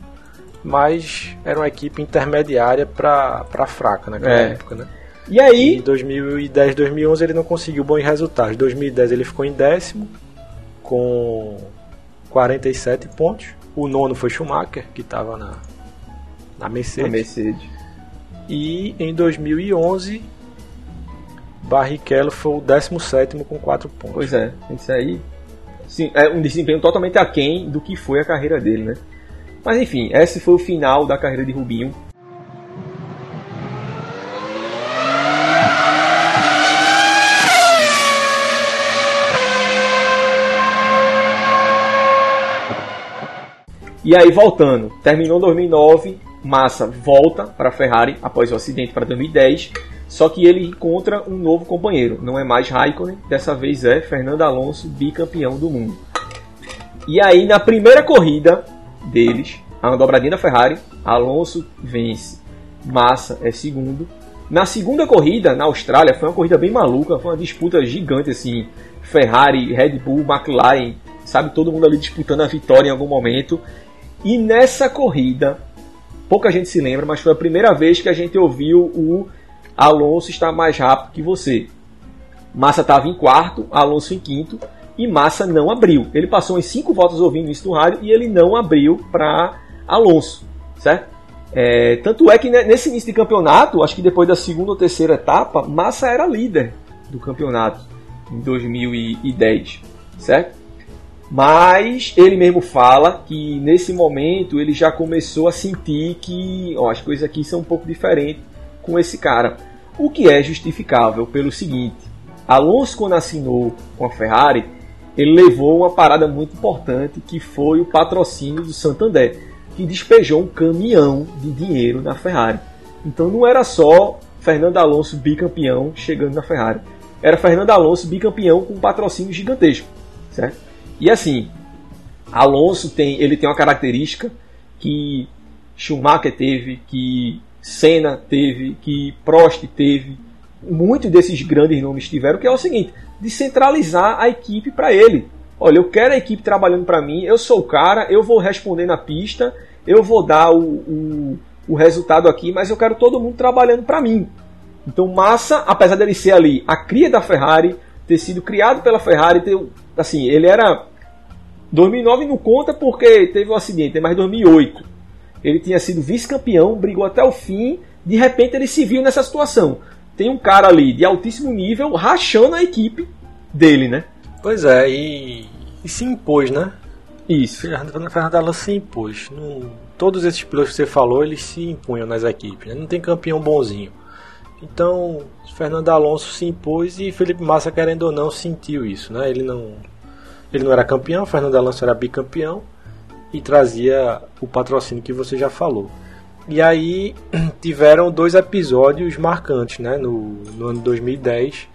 mas era uma equipe intermediária para fraca naquela é. época, né? E aí? Em 2010, 2011 ele não conseguiu bons resultados. Em 2010 ele ficou em décimo com 47 pontos. O nono foi Schumacher, que estava na, na Mercedes. Na Mercedes. E em 2011 Barrichello foi o 17 com 4 pontos. Pois é, isso aí sim, é um desempenho totalmente aquém do que foi a carreira dele, né? Mas enfim, esse foi o final da carreira de Rubinho. E aí voltando, terminou 2009, Massa volta para a Ferrari após o acidente para 2010, só que ele encontra um novo companheiro, não é mais Raikkonen, dessa vez é Fernando Alonso, bicampeão do mundo. E aí na primeira corrida deles, a dobradinha da Ferrari, Alonso vence, Massa é segundo. Na segunda corrida, na Austrália, foi uma corrida bem maluca, foi uma disputa gigante assim, Ferrari, Red Bull, McLaren, sabe, todo mundo ali disputando a vitória em algum momento. E nessa corrida, pouca gente se lembra, mas foi a primeira vez que a gente ouviu o Alonso está mais rápido que você. Massa estava em quarto, Alonso em quinto e Massa não abriu. Ele passou em cinco voltas ouvindo isso no rádio e ele não abriu para Alonso, certo? É, tanto é que nesse início de campeonato, acho que depois da segunda ou terceira etapa, Massa era líder do campeonato em 2010, certo? Mas ele mesmo fala que nesse momento ele já começou a sentir que ó, as coisas aqui são um pouco diferentes com esse cara. O que é justificável pelo seguinte: Alonso, quando assinou com a Ferrari, ele levou uma parada muito importante que foi o patrocínio do Santander, que despejou um caminhão de dinheiro na Ferrari. Então não era só Fernando Alonso bicampeão chegando na Ferrari, era Fernando Alonso bicampeão com um patrocínio gigantesco, certo? E assim, Alonso tem, ele tem uma característica que Schumacher teve, que Senna teve, que Prost teve, muitos desses grandes nomes tiveram, que é o seguinte: de centralizar a equipe para ele. Olha, eu quero a equipe trabalhando para mim, eu sou o cara, eu vou responder na pista, eu vou dar o, o, o resultado aqui, mas eu quero todo mundo trabalhando para mim. Então Massa, apesar dele ser ali a cria da Ferrari, ter sido criado pela Ferrari, ter, assim, ele era 2009 não conta porque teve um acidente, mas 2008 ele tinha sido vice-campeão, brigou até o fim, de repente ele se viu nessa situação. Tem um cara ali de altíssimo nível rachando a equipe dele, né? Pois é, e, e se impôs, né? Isso. Fernando, Fernando Alonso se impôs. Todos esses pilotos que você falou, eles se impunham nas equipes. Né? Não tem campeão bonzinho. Então, Fernando Alonso se impôs e Felipe Massa, querendo ou não, sentiu isso. Né? Ele, não, ele não era campeão, Fernando Alonso era bicampeão e trazia o patrocínio que você já falou. E aí tiveram dois episódios marcantes né? no, no ano 2010,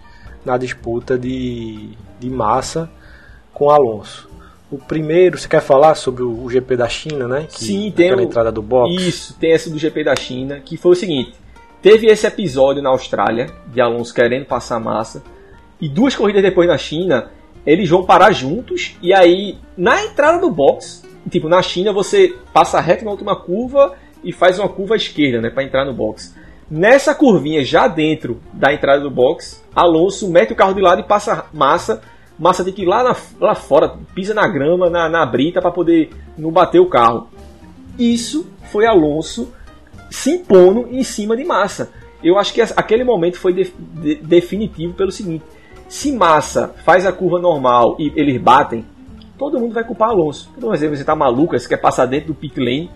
na disputa de, de Massa com Alonso. O primeiro, você quer falar sobre o GP da China, né? Que, Sim, tem a entrada do box. Isso, tem essa do GP da China, que foi o seguinte: teve esse episódio na Austrália de Alonso querendo passar massa, e duas corridas depois na China, eles vão parar juntos, e aí na entrada do box, tipo na China você passa reto na última curva e faz uma curva à esquerda, né, para entrar no box. Nessa curvinha já dentro da entrada do box, Alonso mete o carro de lado e passa massa Massa tem que ir lá, na, lá fora, pisa na grama, na, na brita, para poder não bater o carro. Isso foi Alonso se impondo em cima de Massa. Eu acho que aquele momento foi de, de, definitivo pelo seguinte: se Massa faz a curva normal e eles batem, todo mundo vai culpar Alonso. Vai dizer: você tá maluco, você quer passar dentro do pit lane?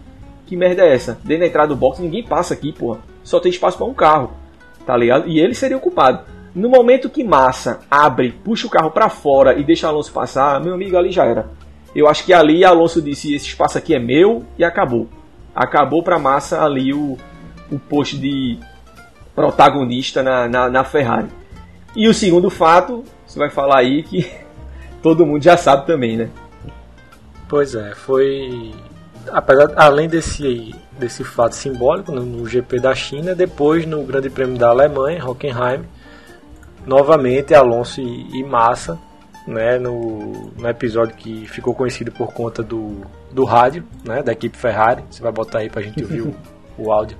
Que merda é essa? Dentro da entrada do box ninguém passa aqui, porra. Só tem espaço para um carro, tá ligado? E ele seria o culpado. No momento que Massa abre, puxa o carro para fora e deixa Alonso passar, meu amigo, ali já era. Eu acho que ali Alonso disse: esse espaço aqui é meu e acabou. Acabou para Massa ali o, o posto de protagonista na, na, na Ferrari. E o segundo fato, você vai falar aí que todo mundo já sabe também, né? Pois é, foi. Apesar, além desse, desse fato simbólico no, no GP da China, depois no Grande Prêmio da Alemanha, Hockenheim, novamente Alonso e, e Massa, né, no, no episódio que ficou conhecido por conta do, do rádio, né, da equipe Ferrari. Você vai botar aí pra gente ouvir o, o áudio.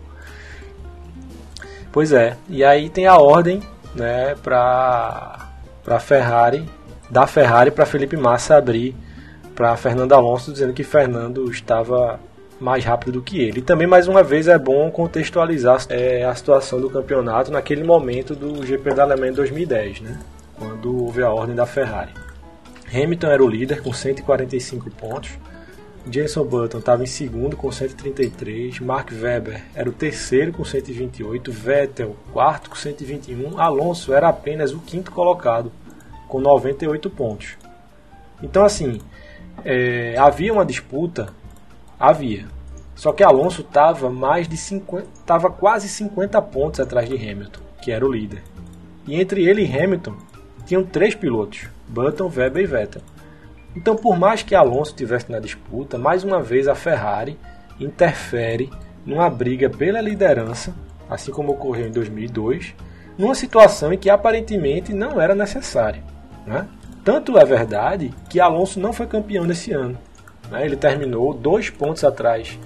Pois é, e aí tem a ordem, né, pra, pra Ferrari, da Ferrari para Felipe Massa abrir para Fernando Alonso, dizendo que Fernando estava mais rápido do que ele. E também, mais uma vez, é bom contextualizar é, a situação do campeonato naquele momento do GP da Alemanha em 2010, né? quando houve a ordem da Ferrari. Hamilton era o líder com 145 pontos, Jenson Button estava em segundo com 133, Mark Webber era o terceiro com 128, Vettel quarto com 121, Alonso era apenas o quinto colocado com 98 pontos. Então assim, é, havia uma disputa Havia. Só que Alonso estava mais de 50, estava quase 50 pontos atrás de Hamilton, que era o líder. E entre ele e Hamilton tinham três pilotos: Button, Webber e Vettel. Então, por mais que Alonso estivesse na disputa, mais uma vez a Ferrari interfere numa briga pela liderança, assim como ocorreu em 2002, numa situação em que aparentemente não era necessário. Né? Tanto é verdade que Alonso não foi campeão nesse ano. Né? Ele terminou dois pontos atrás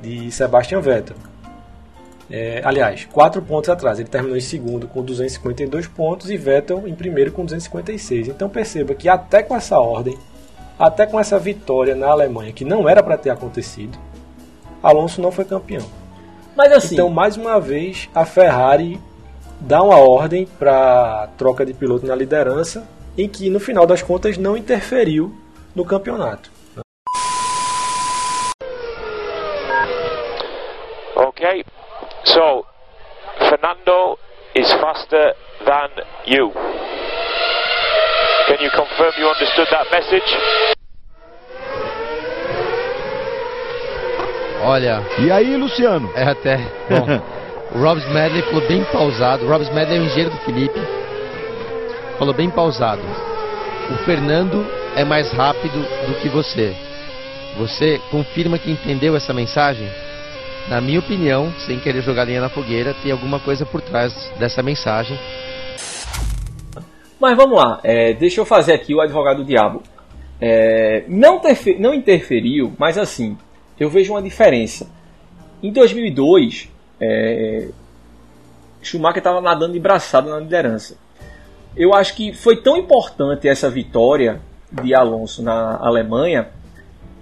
de Sebastian Vettel. É, aliás, quatro pontos atrás. Ele terminou em segundo com 252 pontos e Vettel em primeiro com 256. Então perceba que até com essa ordem, até com essa vitória na Alemanha, que não era para ter acontecido, Alonso não foi campeão. Mas assim, então mais uma vez a Ferrari dá uma ordem para troca de piloto na liderança, em que no final das contas não interferiu no campeonato. Okay, so Fernando is faster than you. Can you confirm you understood that message? Olha. E aí, Luciano? É até. Bom, o Rob Smedley falou bem pausado. O Rob Smedley é o engenheiro do Felipe. Falou bem pausado. O Fernando é mais rápido do que você. Você confirma que entendeu essa mensagem? na minha opinião, sem querer jogar linha na fogueira, tem alguma coisa por trás dessa mensagem. Mas vamos lá, é, deixa eu fazer aqui o advogado do diabo. É, não, não interferiu, mas assim, eu vejo uma diferença. Em 2002, é, Schumacher estava nadando de braçada na liderança. Eu acho que foi tão importante essa vitória de Alonso na Alemanha,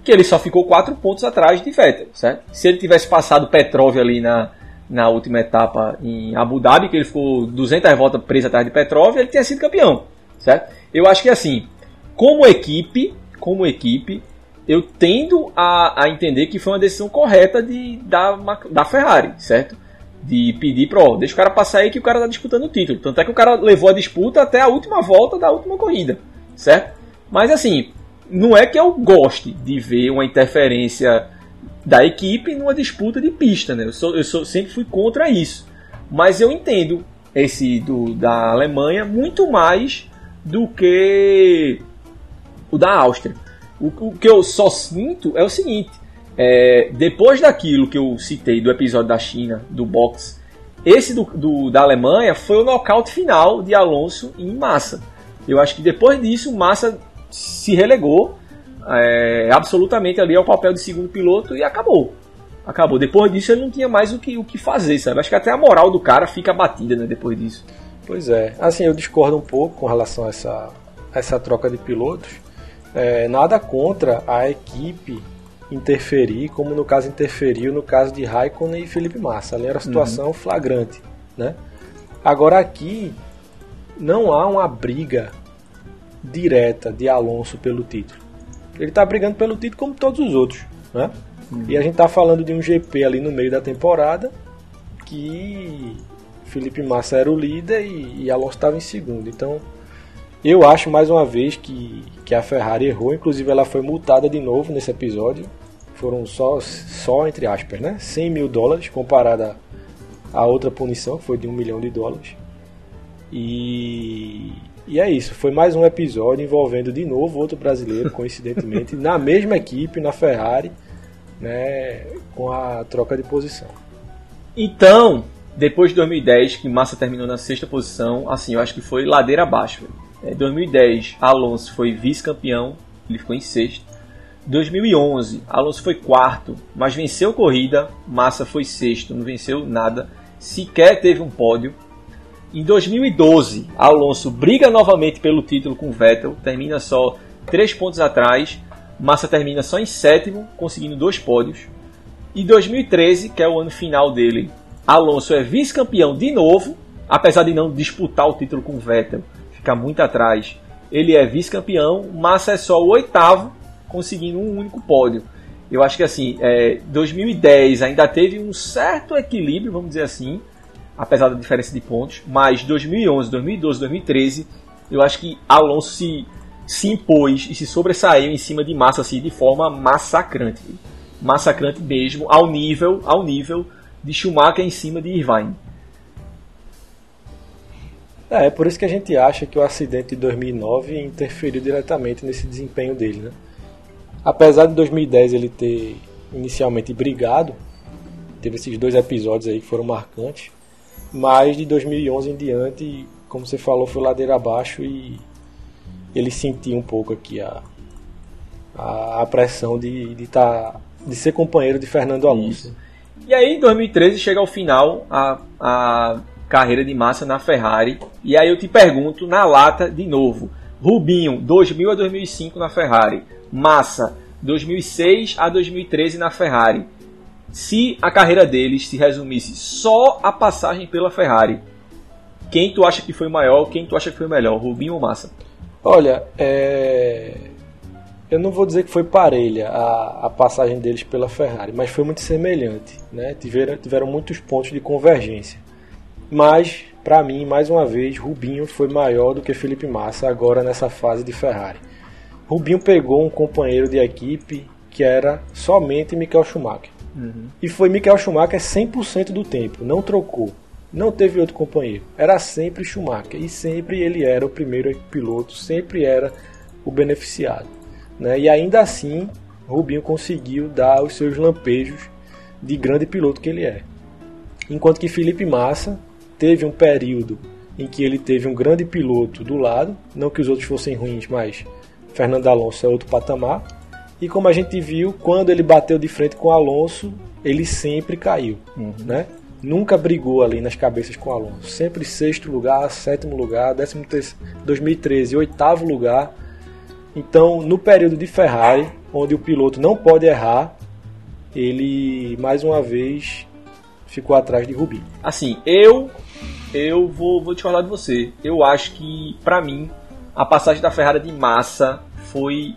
que ele só ficou quatro pontos atrás de Vettel, certo? Se ele tivesse passado Petrov ali na, na última etapa em Abu Dhabi, que ele ficou 200 voltas preso atrás de Petrov, ele tinha sido campeão, certo? Eu acho que assim, como equipe, como equipe, eu tendo a, a entender que foi uma decisão correta de, da, da Ferrari, certo? De pedir para, deixa o cara passar aí que o cara tá disputando o título. Tanto é que o cara levou a disputa até a última volta da última corrida, certo? Mas assim, não é que eu goste de ver uma interferência da equipe numa disputa de pista, né? Eu, sou, eu sou, sempre fui contra isso. Mas eu entendo esse do, da Alemanha muito mais do que o da Áustria. O, o que eu só sinto é o seguinte: é, depois daquilo que eu citei do episódio da China, do boxe, esse do, do, da Alemanha foi o nocaute final de Alonso em Massa. Eu acho que depois disso, Massa se relegou é, absolutamente ali ao papel de segundo piloto e acabou. Acabou. Depois disso ele não tinha mais o que, o que fazer, sabe? Acho que até a moral do cara fica abatida, né, depois disso. Pois é. Assim, eu discordo um pouco com relação a essa, essa troca de pilotos. É, nada contra a equipe interferir, como no caso interferiu no caso de Raikkonen e Felipe Massa. Ali era uma situação uhum. flagrante, né? Agora aqui não há uma briga direta de Alonso pelo título. Ele está brigando pelo título como todos os outros, né? Uhum. E a gente está falando de um GP ali no meio da temporada que Felipe Massa era o líder e, e Alonso estava em segundo. Então, eu acho mais uma vez que, que a Ferrari errou. Inclusive, ela foi multada de novo nesse episódio. Foram só, só entre aspas, né? 100 mil dólares comparada a outra punição, que foi de um milhão de dólares. E e é isso, foi mais um episódio envolvendo de novo outro brasileiro, coincidentemente, na mesma equipe, na Ferrari, né, com a troca de posição. Então, depois de 2010, que Massa terminou na sexta posição, assim, eu acho que foi ladeira abaixo. Em é, 2010, Alonso foi vice-campeão, ele ficou em sexto. 2011, Alonso foi quarto, mas venceu corrida, Massa foi sexto, não venceu nada, sequer teve um pódio. Em 2012, Alonso briga novamente pelo título com Vettel, termina só 3 pontos atrás. Massa termina só em sétimo, conseguindo dois pódios. Em 2013, que é o ano final dele, Alonso é vice-campeão de novo, apesar de não disputar o título com Vettel, fica muito atrás. Ele é vice-campeão, Massa é só o oitavo, conseguindo um único pódio. Eu acho que assim, é, 2010 ainda teve um certo equilíbrio, vamos dizer assim, apesar da diferença de pontos, mas 2011, 2012, 2013, eu acho que Alonso se, se impôs e se sobressaiu em cima de Massa assim, de forma massacrante. Massacrante mesmo, ao nível, ao nível de Schumacher em cima de Irvine. É, é por isso que a gente acha que o acidente de 2009 interferiu diretamente nesse desempenho dele, né? Apesar de 2010 ele ter inicialmente brigado, teve esses dois episódios aí que foram marcantes, mas de 2011 em diante, como você falou, foi ladeira abaixo e ele sentiu um pouco aqui a, a, a pressão de, de, tá, de ser companheiro de Fernando Alonso. Isso. E aí, em 2013, chega ao final a, a carreira de Massa na Ferrari. E aí eu te pergunto, na lata, de novo. Rubinho, 2000 a 2005 na Ferrari. Massa, 2006 a 2013 na Ferrari se a carreira deles se resumisse só a passagem pela Ferrari, quem tu acha que foi maior, quem tu acha que foi melhor, Rubinho ou Massa? Olha, é... eu não vou dizer que foi parelha a, a passagem deles pela Ferrari, mas foi muito semelhante, né? Tiveram, tiveram muitos pontos de convergência. Mas, para mim, mais uma vez, Rubinho foi maior do que Felipe Massa agora nessa fase de Ferrari. Rubinho pegou um companheiro de equipe que era somente Michael Schumacher. Uhum. E foi Michael Schumacher 100% do tempo, não trocou. Não teve outro companheiro. Era sempre Schumacher. E sempre ele era o primeiro piloto, sempre era o beneficiado. Né? E ainda assim, Rubinho conseguiu dar os seus lampejos de grande piloto que ele é. Enquanto que Felipe Massa teve um período em que ele teve um grande piloto do lado, não que os outros fossem ruins, mas Fernando Alonso é outro patamar, e como a gente viu, quando ele bateu de frente com Alonso, ele sempre caiu, uhum. né? Nunca brigou ali nas cabeças com Alonso. Sempre sexto lugar, sétimo lugar, décimo terceiro, 2013, oitavo lugar. Então, no período de Ferrari, onde o piloto não pode errar, ele mais uma vez ficou atrás de Rubinho. Assim, eu eu vou, vou falar de você. Eu acho que, para mim, a passagem da Ferrari de massa foi,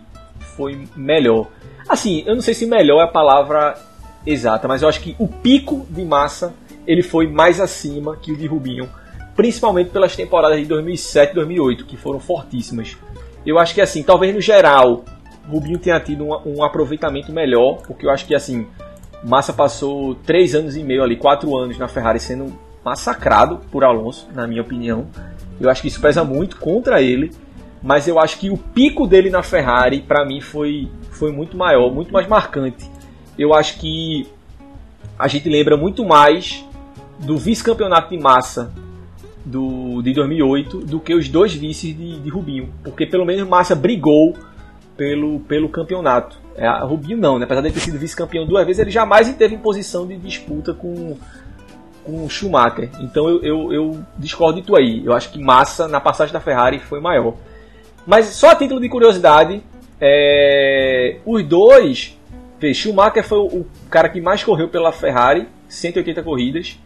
foi melhor. Assim, eu não sei se melhor é a palavra exata, mas eu acho que o pico de massa ele foi mais acima que o de Rubinho, principalmente pelas temporadas de 2007 e 2008, que foram fortíssimas. Eu acho que, assim, talvez no geral, Rubinho tenha tido um, um aproveitamento melhor, porque eu acho que, assim, Massa passou três anos e meio ali, quatro anos na Ferrari sendo massacrado por Alonso, na minha opinião. Eu acho que isso pesa muito contra ele, mas eu acho que o pico dele na Ferrari, para mim, foi, foi muito maior, muito mais marcante. Eu acho que a gente lembra muito mais do vice-campeonato de massa do, de 2008 do que os dois vices de, de Rubinho, porque pelo menos Massa brigou pelo, pelo campeonato. É, Rubinho não, né? apesar de ter sido vice-campeão duas vezes, ele jamais esteve em posição de disputa com, com Schumacher. Então eu, eu, eu, discordo de tu aí. Eu acho que Massa na passagem da Ferrari foi maior. Mas só a título de curiosidade, é, os dois. Schumacher foi o, cara que mais correu pela Ferrari, 180 corridas.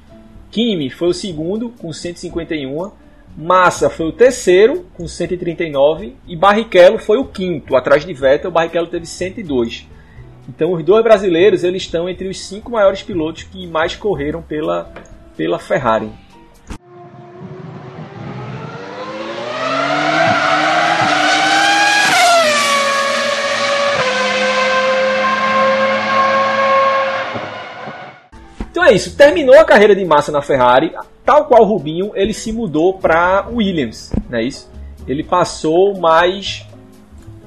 Kimi foi o segundo, com 151. Massa foi o terceiro, com 139. E Barrichello foi o quinto, atrás de Vettel. Barrichello teve 102. Então os dois brasileiros eles estão entre os cinco maiores pilotos que mais correram pela, pela Ferrari. Então é isso, terminou a carreira de massa na Ferrari, tal qual Rubinho, ele se mudou para Williams, não é isso? Ele passou mais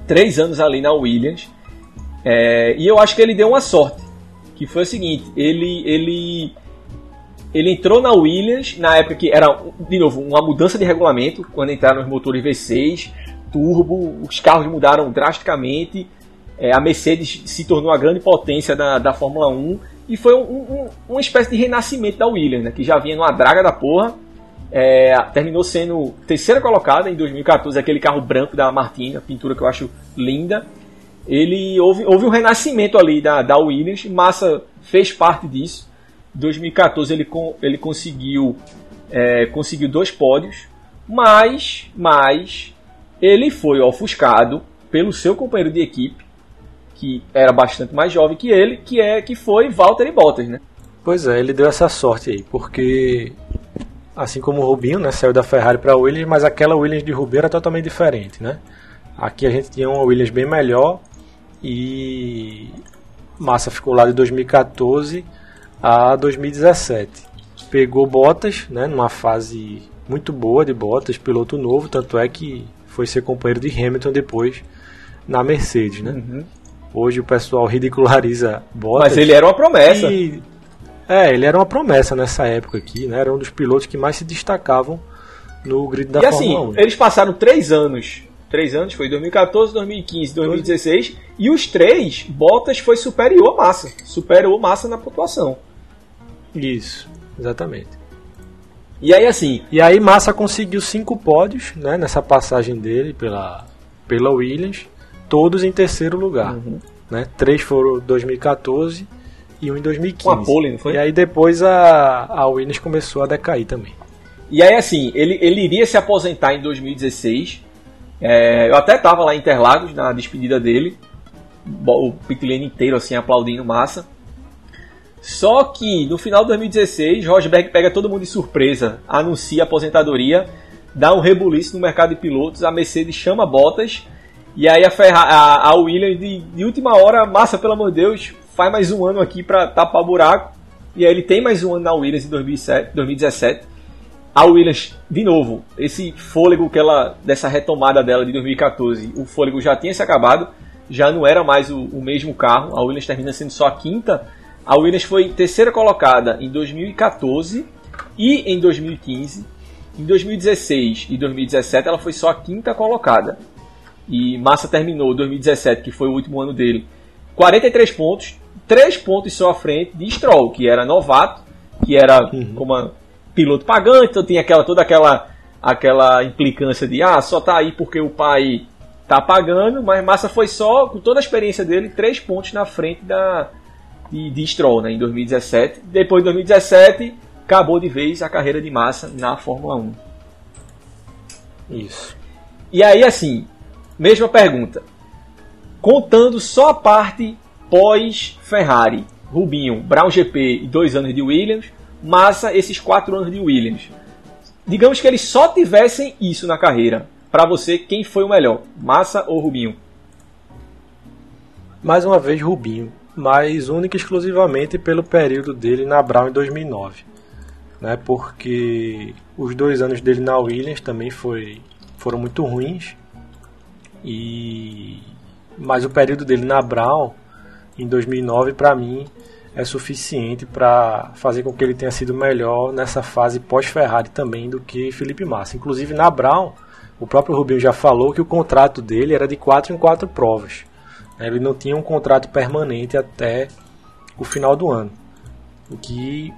três anos ali na Williams é, e eu acho que ele deu uma sorte, que foi o seguinte, ele ele ele entrou na Williams na época que era de novo uma mudança de regulamento quando entraram os motores V6 turbo, os carros mudaram drasticamente, é, a Mercedes se tornou a grande potência da, da Fórmula 1 e foi um, um, uma espécie de renascimento da Williams, né, que já vinha numa draga da porra. É, terminou sendo terceira colocada em 2014, aquele carro branco da Martina, pintura que eu acho linda ele houve, houve um renascimento ali da, da Williams, Massa fez parte disso. Em 2014 ele, ele conseguiu é, conseguiu dois pódios, mas, mas ele foi ofuscado pelo seu companheiro de equipe, que era bastante mais jovem que ele, que é que foi Valtteri Bottas, né? Pois é, ele deu essa sorte aí, porque assim como o Rubinho, né, saiu da Ferrari para a Williams, mas aquela Williams de Rubinho era totalmente diferente, né? Aqui a gente tinha uma Williams bem melhor, e Massa ficou lá de 2014 a 2017. Pegou Bottas, né, numa fase muito boa de Bottas, piloto novo, tanto é que foi ser companheiro de Hamilton depois na Mercedes, né? Uhum. Hoje o pessoal ridiculariza Bottas. Mas ele era uma promessa. E, é, ele era uma promessa nessa época aqui, né? Era um dos pilotos que mais se destacavam no grid da e assim, Fórmula assim, 1. eles passaram três anos três anos, foi 2014, 2015, 2016, e os três, Bottas foi superior a Massa, superou Massa na pontuação. Isso, exatamente. E aí assim, e aí Massa conseguiu cinco pódios, né, nessa passagem dele pela pela Williams, todos em terceiro lugar, uhum. né? Três foram 2014 e um em 2015. Uma pole, não foi? E aí depois a a Williams começou a decair também. E aí assim, ele, ele iria se aposentar em 2016 é, eu até estava lá em Interlagos na despedida dele, o pitlane inteiro assim aplaudindo massa. Só que no final de 2016, Rosberg pega todo mundo de surpresa, anuncia a aposentadoria, dá um rebuliço no mercado de pilotos, a Mercedes chama Bottas e aí a, Ferrari, a, a Williams de, de, última hora, massa pelo amor de Deus, faz mais um ano aqui para tapar buraco. E aí ele tem mais um ano na Williams em 2007, 2017 a Williams, de novo, esse fôlego que ela dessa retomada dela de 2014, o fôlego já tinha se acabado, já não era mais o, o mesmo carro. A Williams termina sendo só a quinta. A Williams foi terceira colocada em 2014 e em 2015. Em 2016 e 2017 ela foi só a quinta colocada. E Massa terminou 2017, que foi o último ano dele, 43 pontos, 3 pontos só à frente de Stroll, que era novato, que era, uhum. como piloto pagante, então tinha aquela, toda aquela, aquela implicância de ah, só tá aí porque o pai tá pagando, mas Massa foi só, com toda a experiência dele, três pontos na frente da, de, de Stroll né, em 2017. Depois de 2017, acabou de vez a carreira de Massa na Fórmula 1. Isso. E aí, assim, mesma pergunta. Contando só a parte pós-Ferrari, Rubinho, Brown GP e dois anos de Williams, Massa esses quatro anos de Williams. Digamos que eles só tivessem isso na carreira. Para você, quem foi o melhor? Massa ou Rubinho? Mais uma vez, Rubinho. Mas única e exclusivamente pelo período dele na Brown em 2009. Né? Porque os dois anos dele na Williams também foi, foram muito ruins. E mas o período dele na Brown em 2009 para mim é suficiente para fazer com que ele tenha sido melhor nessa fase pós-Ferrari também do que Felipe Massa. Inclusive na Brown, o próprio Rubinho já falou que o contrato dele era de 4 em 4 provas. Ele não tinha um contrato permanente até o final do ano. O que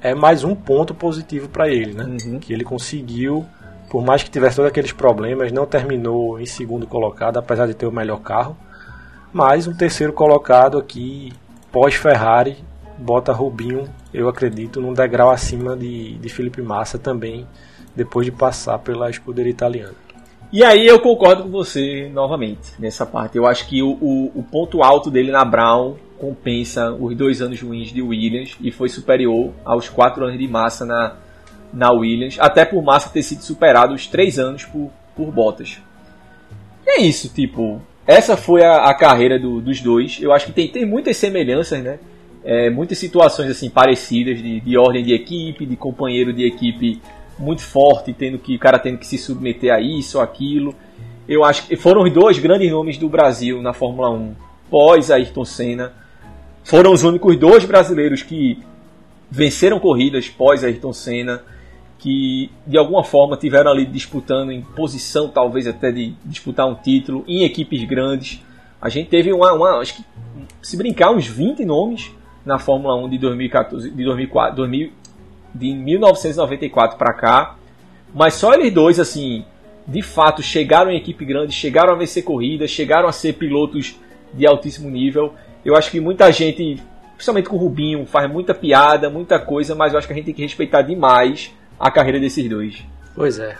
é mais um ponto positivo para ele, né? Uhum. Que ele conseguiu, por mais que tivesse todos aqueles problemas, não terminou em segundo colocado, apesar de ter o melhor carro. Mas um terceiro colocado aqui, pós-Ferrari, bota Rubinho, eu acredito, num degrau acima de, de Felipe Massa também, depois de passar pela escuderia italiana. E aí eu concordo com você novamente nessa parte. Eu acho que o, o, o ponto alto dele na Brown compensa os dois anos ruins de Williams e foi superior aos quatro anos de Massa na, na Williams, até por Massa ter sido superado os três anos por, por Bottas. E é isso, tipo, essa foi a, a carreira do, dos dois. Eu acho que tem, tem muitas semelhanças, né? É, muitas situações assim parecidas de, de ordem de equipe, de companheiro de equipe muito forte, tendo que o cara tendo que se submeter a isso ou aquilo. Eu acho que foram os dois grandes nomes do Brasil na Fórmula 1 pós Ayrton Senna. Foram os únicos dois brasileiros que venceram corridas pós Ayrton Senna, que de alguma forma tiveram ali disputando em posição, talvez até de disputar um título, em equipes grandes. A gente teve uma, uma acho que se brincar, uns 20 nomes na Fórmula 1 de 2014, de 2004, 2000, de 1994 para cá. Mas só eles dois, assim, de fato, chegaram em equipe grande, chegaram a vencer corridas, chegaram a ser pilotos de altíssimo nível. Eu acho que muita gente, principalmente com o Rubinho, faz muita piada, muita coisa, mas eu acho que a gente tem que respeitar demais a carreira desses dois. Pois é,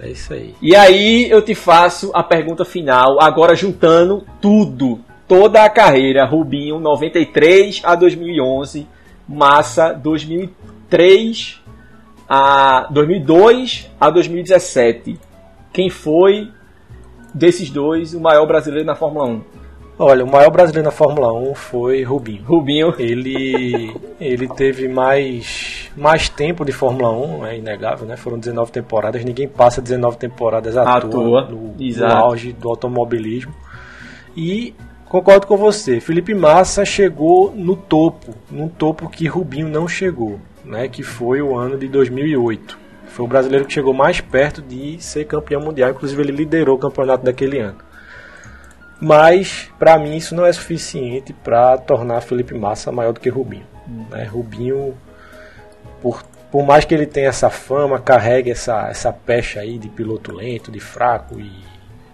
é isso aí. E aí eu te faço a pergunta final, agora juntando tudo, toda a carreira, Rubinho 93 a 2011, Massa 2003 a 2002 a 2017. Quem foi desses dois o maior brasileiro na Fórmula 1? Olha, o maior brasileiro na Fórmula 1 foi Rubinho. Rubinho. Ele, ele teve mais, mais tempo de Fórmula 1, é inegável, né? Foram 19 temporadas. Ninguém passa 19 temporadas à, à toa, toa no, no auge do automobilismo. E concordo com você, Felipe Massa chegou no topo, num topo que Rubinho não chegou, né? Que foi o ano de 2008. Foi o brasileiro que chegou mais perto de ser campeão mundial, inclusive ele liderou o campeonato daquele ano. Mas, para mim, isso não é suficiente para tornar Felipe Massa maior do que Rubinho. Né? Rubinho, por, por mais que ele tenha essa fama, carregue essa, essa pecha aí de piloto lento, de fraco e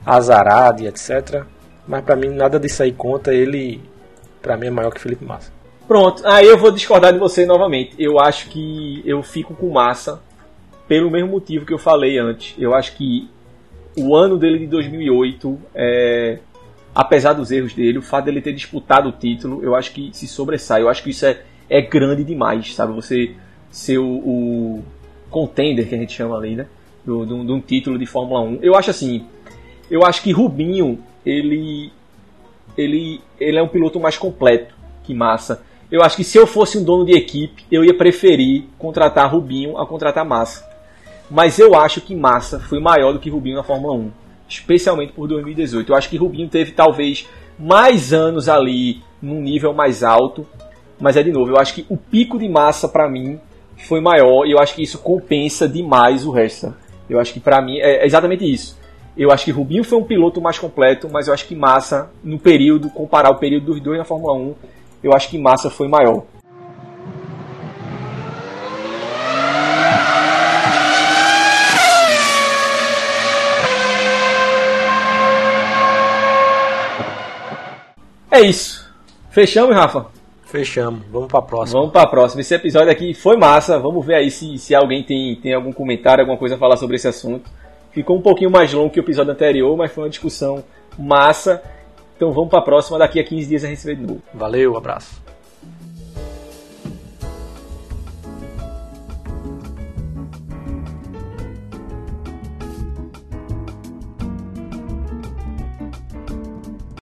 azarado e etc. Mas para mim, nada disso aí conta. Ele, para mim, é maior que Felipe Massa. Pronto, aí eu vou discordar de você novamente. Eu acho que eu fico com Massa pelo mesmo motivo que eu falei antes. Eu acho que o ano dele de 2008 é apesar dos erros dele, o fato dele ter disputado o título, eu acho que se sobressai. Eu acho que isso é, é grande demais, sabe? Você ser o, o contender, que a gente chama ali, né? De um título de Fórmula 1. Eu acho assim, eu acho que Rubinho, ele, ele, ele é um piloto mais completo que Massa. Eu acho que se eu fosse um dono de equipe, eu ia preferir contratar Rubinho a contratar Massa. Mas eu acho que Massa foi maior do que Rubinho na Fórmula 1 especialmente por 2018. Eu acho que Rubinho teve talvez mais anos ali num nível mais alto, mas é de novo, eu acho que o pico de massa para mim foi maior e eu acho que isso compensa demais o resto. Eu acho que para mim é exatamente isso. Eu acho que Rubinho foi um piloto mais completo, mas eu acho que Massa, no período, comparar o período dos dois na Fórmula 1, eu acho que Massa foi maior. é isso. Fechamos, Rafa? Fechamos. Vamos pra próxima. Vamos pra próxima. Esse episódio aqui foi massa. Vamos ver aí se, se alguém tem, tem algum comentário, alguma coisa a falar sobre esse assunto. Ficou um pouquinho mais longo que o episódio anterior, mas foi uma discussão massa. Então vamos pra próxima. Daqui a 15 dias a gente se vê de novo. Valeu, abraço.